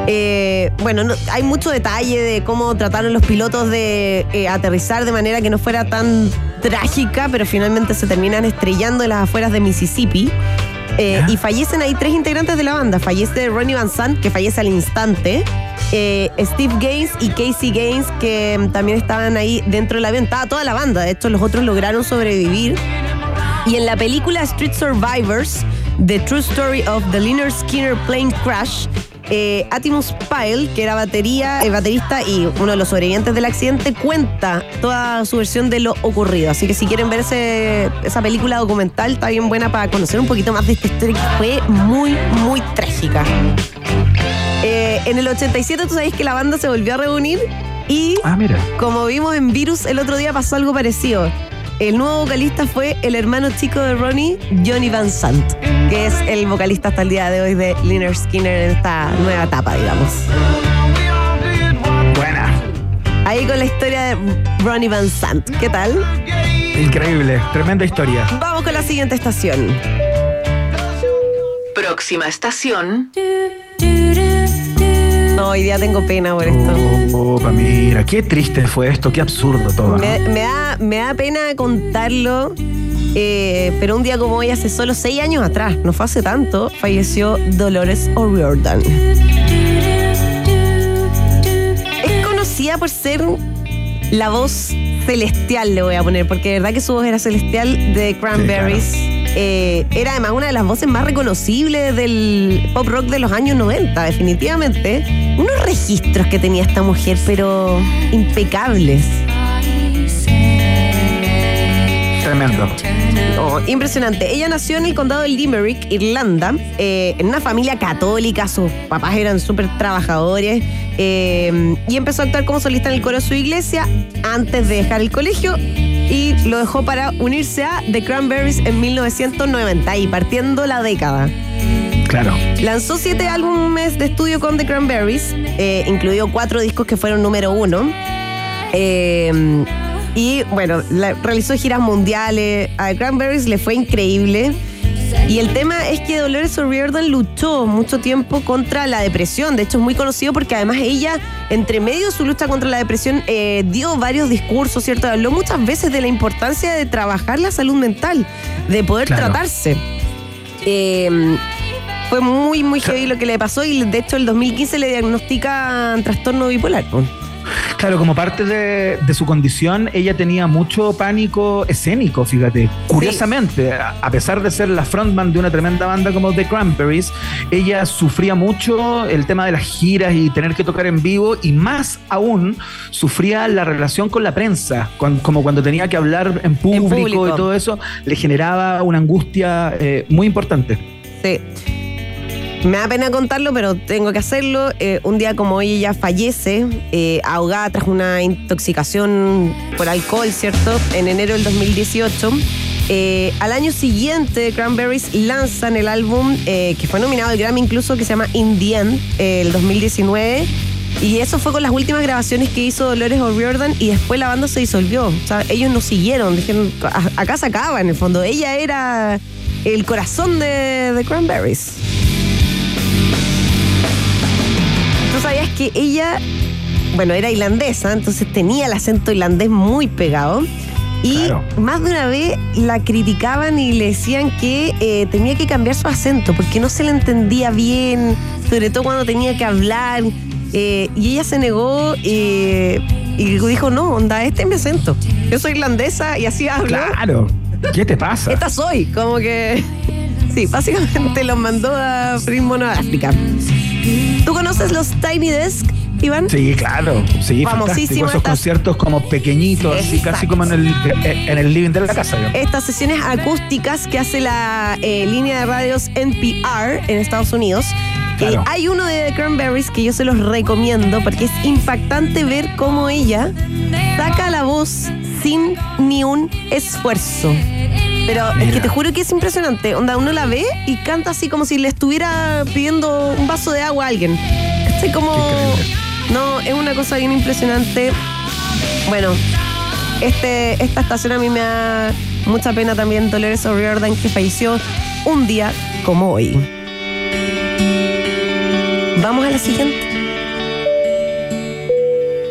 Eh, bueno, no- hay mucho detalle de cómo trataron los pilotos de eh, aterrizar de manera que no fuera tan trágica, pero finalmente se terminan estrellando en las afueras de Mississippi. Eh, y fallecen ahí tres integrantes de la banda. Fallece Ronnie Van Sant, que fallece al instante. eh, Steve Gaines y Casey Gaines, que mm, también estaban ahí dentro del avión. Estaba toda la banda. De hecho, los otros lograron sobrevivir. Y en la película Street Survivors, The True Story of the Liner Skinner Plane Crash, eh, Atimus Pyle, que era batería, eh, baterista y uno de los sobrevivientes del accidente, cuenta toda su versión de lo ocurrido. Así que si quieren ver ese- esa película documental, está bien buena para conocer un poquito más de esta historia que fue muy, muy trágica. Eh, en el 87 tú sabes que la banda se volvió a reunir y Ah, mira. como vimos en Virus el otro día pasó algo parecido. El nuevo vocalista fue el hermano chico de Ronnie, Johnny Van Sant, que es el vocalista hasta el día de hoy de Liner Skinner en esta nueva etapa, digamos. Buena. Ahí con la historia de Ronnie Van Sant. ¿Qué tal? Increíble. Tremenda historia. Vamos con la siguiente estación. Próxima estación. No, hoy día tengo pena por esto. Opa, mira, qué triste fue esto, qué absurdo todo. me da, me da pena contarlo, eh, pero un día como hoy, hace solo seis años atrás, no fue hace tanto, falleció Dolores O'Riordan. Es conocida por ser la voz celestial, le voy a poner, porque de verdad que su voz era celestial de Cranberries. Eh, era además una de las voces más reconocibles del pop rock de los años 90, definitivamente. Unos registros que tenía esta mujer, pero impecables. Tremendo. No, impresionante. Ella nació en el condado de Limerick, Irlanda, eh, en una familia católica. Sus papás eran súper trabajadores. eh, y empezó a actuar como solista en el coro de su iglesia antes de dejar el colegio. Y lo dejó para unirse a The Cranberries en 1990 y partiendo la década. Claro. Lanzó siete álbumes de estudio con The Cranberries, eh, incluido cuatro discos que fueron número uno. Eh, Y bueno, la- realizó giras mundiales. A Cranberries le fue increíble. Y el tema es que Dolores O'Riordan luchó mucho tiempo contra la depresión. De hecho, es muy conocido porque además ella, entre medio de su lucha contra la depresión, eh, dio varios discursos, ¿cierto? Habló muchas veces de la importancia de trabajar la salud mental, de poder Claro. tratarse. Eh, fue muy, muy heavy lo que le pasó y de hecho el 2015 le diagnostican trastorno bipolar. Claro, como parte de, de su condición, ella tenía mucho pánico escénico, fíjate. Curiosamente, a a pesar de ser la frontman de una tremenda banda como The Cranberries, ella sufría mucho el tema de las giras y tener que tocar en vivo y más aún sufría la relación con la prensa, cuan- como cuando tenía que hablar en público, público. y todo eso, le generaba una angustia eh, muy importante. Sí. Me da pena contarlo, pero tengo que hacerlo. Eh, un día como hoy ella fallece, eh, ahogada tras una intoxicación por alcohol, ¿cierto? En enero del 2018. Eh, al año siguiente, Cranberries lanzan el álbum que fue nominado al Grammy incluso, que se llama In el 2019. Y eso fue con las últimas grabaciones que hizo Dolores O'Riordan y después la banda se disolvió. O sea, ellos no siguieron, dijeron, "A- acá se acaba en el fondo. Ella era el corazón de, de Cranberries. Sabías que ella, bueno, era irlandesa, entonces tenía el acento irlandés muy pegado. Y Claro. más de una vez la criticaban y le decían que eh, tenía que cambiar su acento porque no se le entendía bien, sobre todo cuando tenía que hablar. eh, y ella se negó eh, y dijo, no, onda, este es mi acento. Yo soy irlandesa y así hablo. Claro. ¿Qué te pasa? Esta soy, como que. Sí, básicamente los mandó a a África. ¿Tú conoces los Tiny Desk, Iván? Sí, claro. Sí, Famosísima fantástico. Esos conciertos como pequeñitos, así Exacto. casi como en el, en el living de la casa. digamos. Estas sesiones acústicas que hace la eh, línea de radios NPR en Estados Unidos. Claro. Eh, hay uno de The Cranberries que yo se los recomiendo porque es impactante ver cómo ella saca la voz sin ni un esfuerzo. Pero es Mira. que te juro que es impresionante. Onda, uno la ve y canta así como si le estuviera pidiendo un vaso de agua a alguien. ¿Cachai? Como. Qué increíble. No, es una cosa bien impresionante. Bueno, este, esta estación a mí me da mucha pena también Dolores O'Riordan que falleció un día como hoy. Vamos a la siguiente.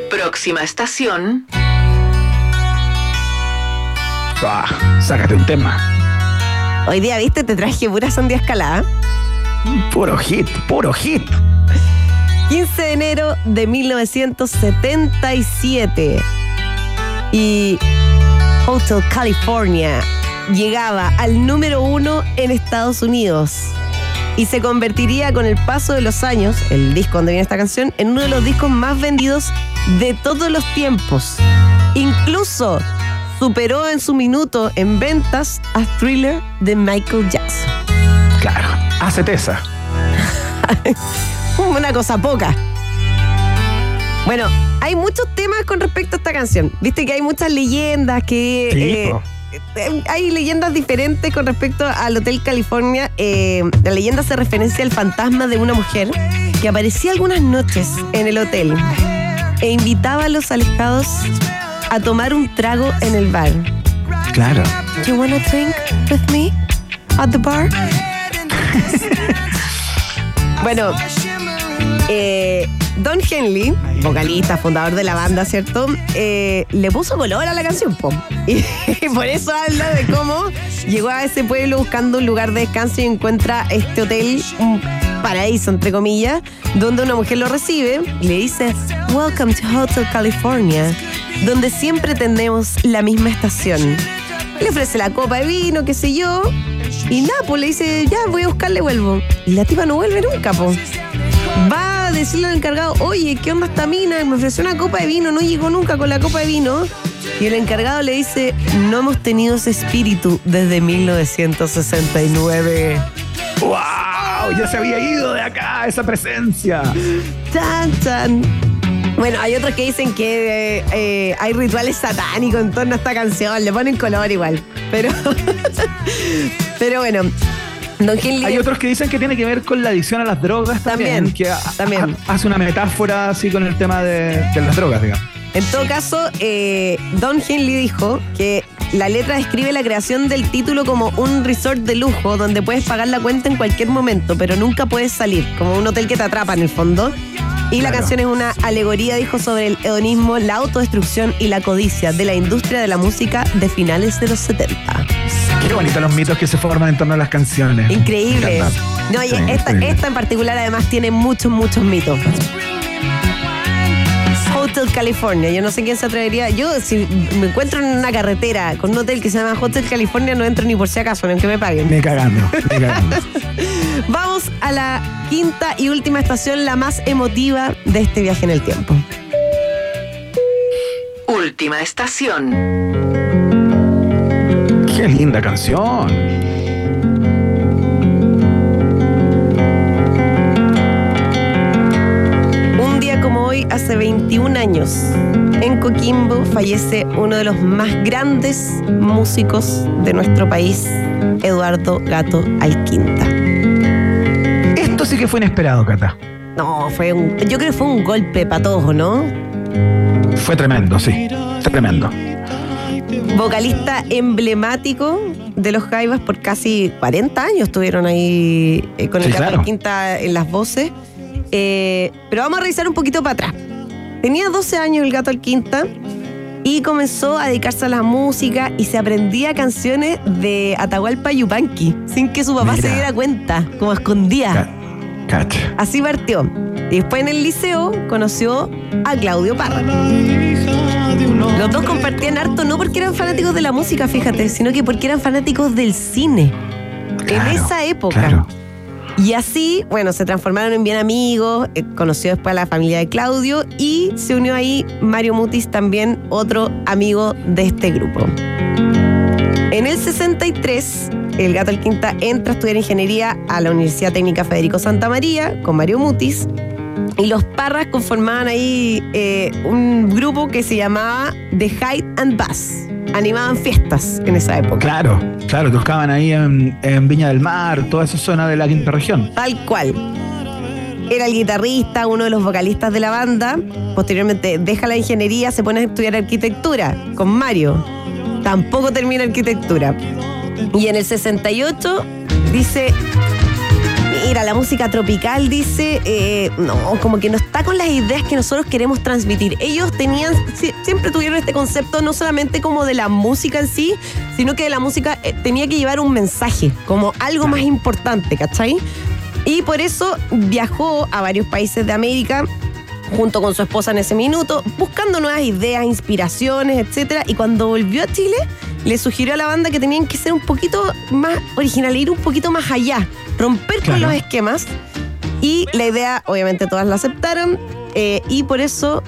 Próxima estación. Ah, sácate un tema. Hoy día, viste, te traje pura sandía escalada. Puro hit, puro hit. 15 de enero de 1977. Y Hotel California llegaba al número uno en Estados Unidos. Y se convertiría con el paso de los años, el disco donde viene esta canción, en uno de los discos más vendidos de todos los tiempos. Incluso superó en su minuto en ventas a Thriller de Michael Jackson. Claro, hacete esa. Una cosa poca. Bueno, hay muchos temas con respecto a esta canción. Viste que hay muchas leyendas que. Sí, eh, eh, hay leyendas diferentes con respecto al Hotel California. Eh, la leyenda se referencia al fantasma de una mujer que aparecía algunas noches en el hotel e invitaba a los alejados a tomar un trago en el bar. Claro. You wanna drink with me at the bar? bueno, eh, Don Henley, vocalista, fundador de la banda, ¿cierto? Eh, le puso color a la canción, po. Y, por eso habla de cómo llegó a ese pueblo buscando un lugar de descanso y encuentra este hotel, un paraíso, entre comillas, donde una mujer lo recibe y le dice, Welcome to Hotel California, donde siempre tenemos la misma estación. Le ofrece la copa de vino, qué sé yo. Y nada, pues le dice, ya voy a buscarle, vuelvo. Y la tipa no vuelve nunca, pues. Va a decirle al encargado, oye, ¿qué onda esta mina? Me ofreció una copa de vino, no llegó nunca con la copa de vino. Y el encargado le dice, no hemos tenido ese espíritu desde 1969. ¡Wow! Ya se había ido de acá esa presencia. Chan, chan. Bueno, hay otros que dicen que eh, eh, hay rituales satánicos en torno a esta canción, le ponen color igual. Pero, pero bueno, Don Henley. Hay otros que dicen que tiene que ver con la adicción a las drogas también. También, que también. ha- hace una metáfora así con el tema de, de las drogas, digamos. En todo caso, eh, Don Henley dijo que la letra describe la creación del título como un resort de lujo donde puedes pagar la cuenta en cualquier momento, pero nunca puedes salir, como un hotel que te atrapa en el fondo. Y la canción es una alegoría, dijo, sobre el hedonismo, la autodestrucción y la codicia de la industria de la música de finales de los 70. Qué bonitos los mitos que se forman en torno a las canciones. Increíble. No, y Sí, esta, increíble. esta en particular además tiene muchos, muchos mitos. Hotel California, yo no sé quién se atrevería. Yo, si me encuentro en una carretera con un hotel que se llama Hotel California, no entro ni por si acaso, ni aunque me paguen. Me cagando, me cagando. Vamos a la quinta y última estación, la más emotiva de este viaje en el tiempo. Última estación. Qué linda canción. Hoy, hace 21 años, en Coquimbo fallece uno de los más grandes músicos de nuestro país, Eduardo Gato Alquinta. Esto sí que fue inesperado, Cata. No, fue un, yo creo que fue un golpe para todos, ¿no? Fue tremendo, sí. Tremendo. Vocalista emblemático de los Jaivas por casi 40 años estuvieron ahí eh, con el Sí, Gato claro. Alquinta en las voces. Eh, pero vamos a revisar un poquito para atrás. Tenía 12 años el Gato Alquinta y comenzó a dedicarse a la música y se aprendía canciones de Atahualpa Yupanqui sin que su papá se diera cuenta, como escondía. Ca- Cacha. Así partió. Y después en el liceo conoció a Claudio Parra. Los dos compartían harto no porque eran fanáticos de la música, fíjate, sino que porque eran fanáticos del cine. en esa época. claro. Y así, bueno, se transformaron en bien amigos, eh, conoció después a la familia de Claudio y se unió ahí Mario Mutis, también otro amigo de este grupo. En el 63, el Gato Alquinta entra a estudiar ingeniería a la Universidad Técnica Federico Santa María con Mario Mutis. Y los Parras conformaban ahí eh, un grupo que se llamaba The Hide and Bass. Animaban fiestas en esa época. Claro, claro, tocaban ahí en, en Viña del Mar, toda esa zona de la quinta región. Tal cual. Era el guitarrista, uno de los vocalistas de la banda. Posteriormente deja la ingeniería, se pone a estudiar arquitectura con Mario. Tampoco termina arquitectura. Y en el 68 dice, mira, la música tropical dice, eh, no, como que no está con las ideas que nosotros queremos transmitir. Ellos tenían, sie- siempre tuvieron este concepto no solamente como de la música en sí, sino que de la música eh, tenía que llevar un mensaje, como algo más importante, ¿cachai? Y por eso viajó a varios países de América junto con su esposa en ese minuto, buscando nuevas ideas, inspiraciones, etc. Y cuando volvió a Chile, le sugirió a la banda que tenían que ser un poquito más originales, ir un poquito más allá, romper con los esquemas. Y la idea, obviamente, todas la aceptaron. eh, y por eso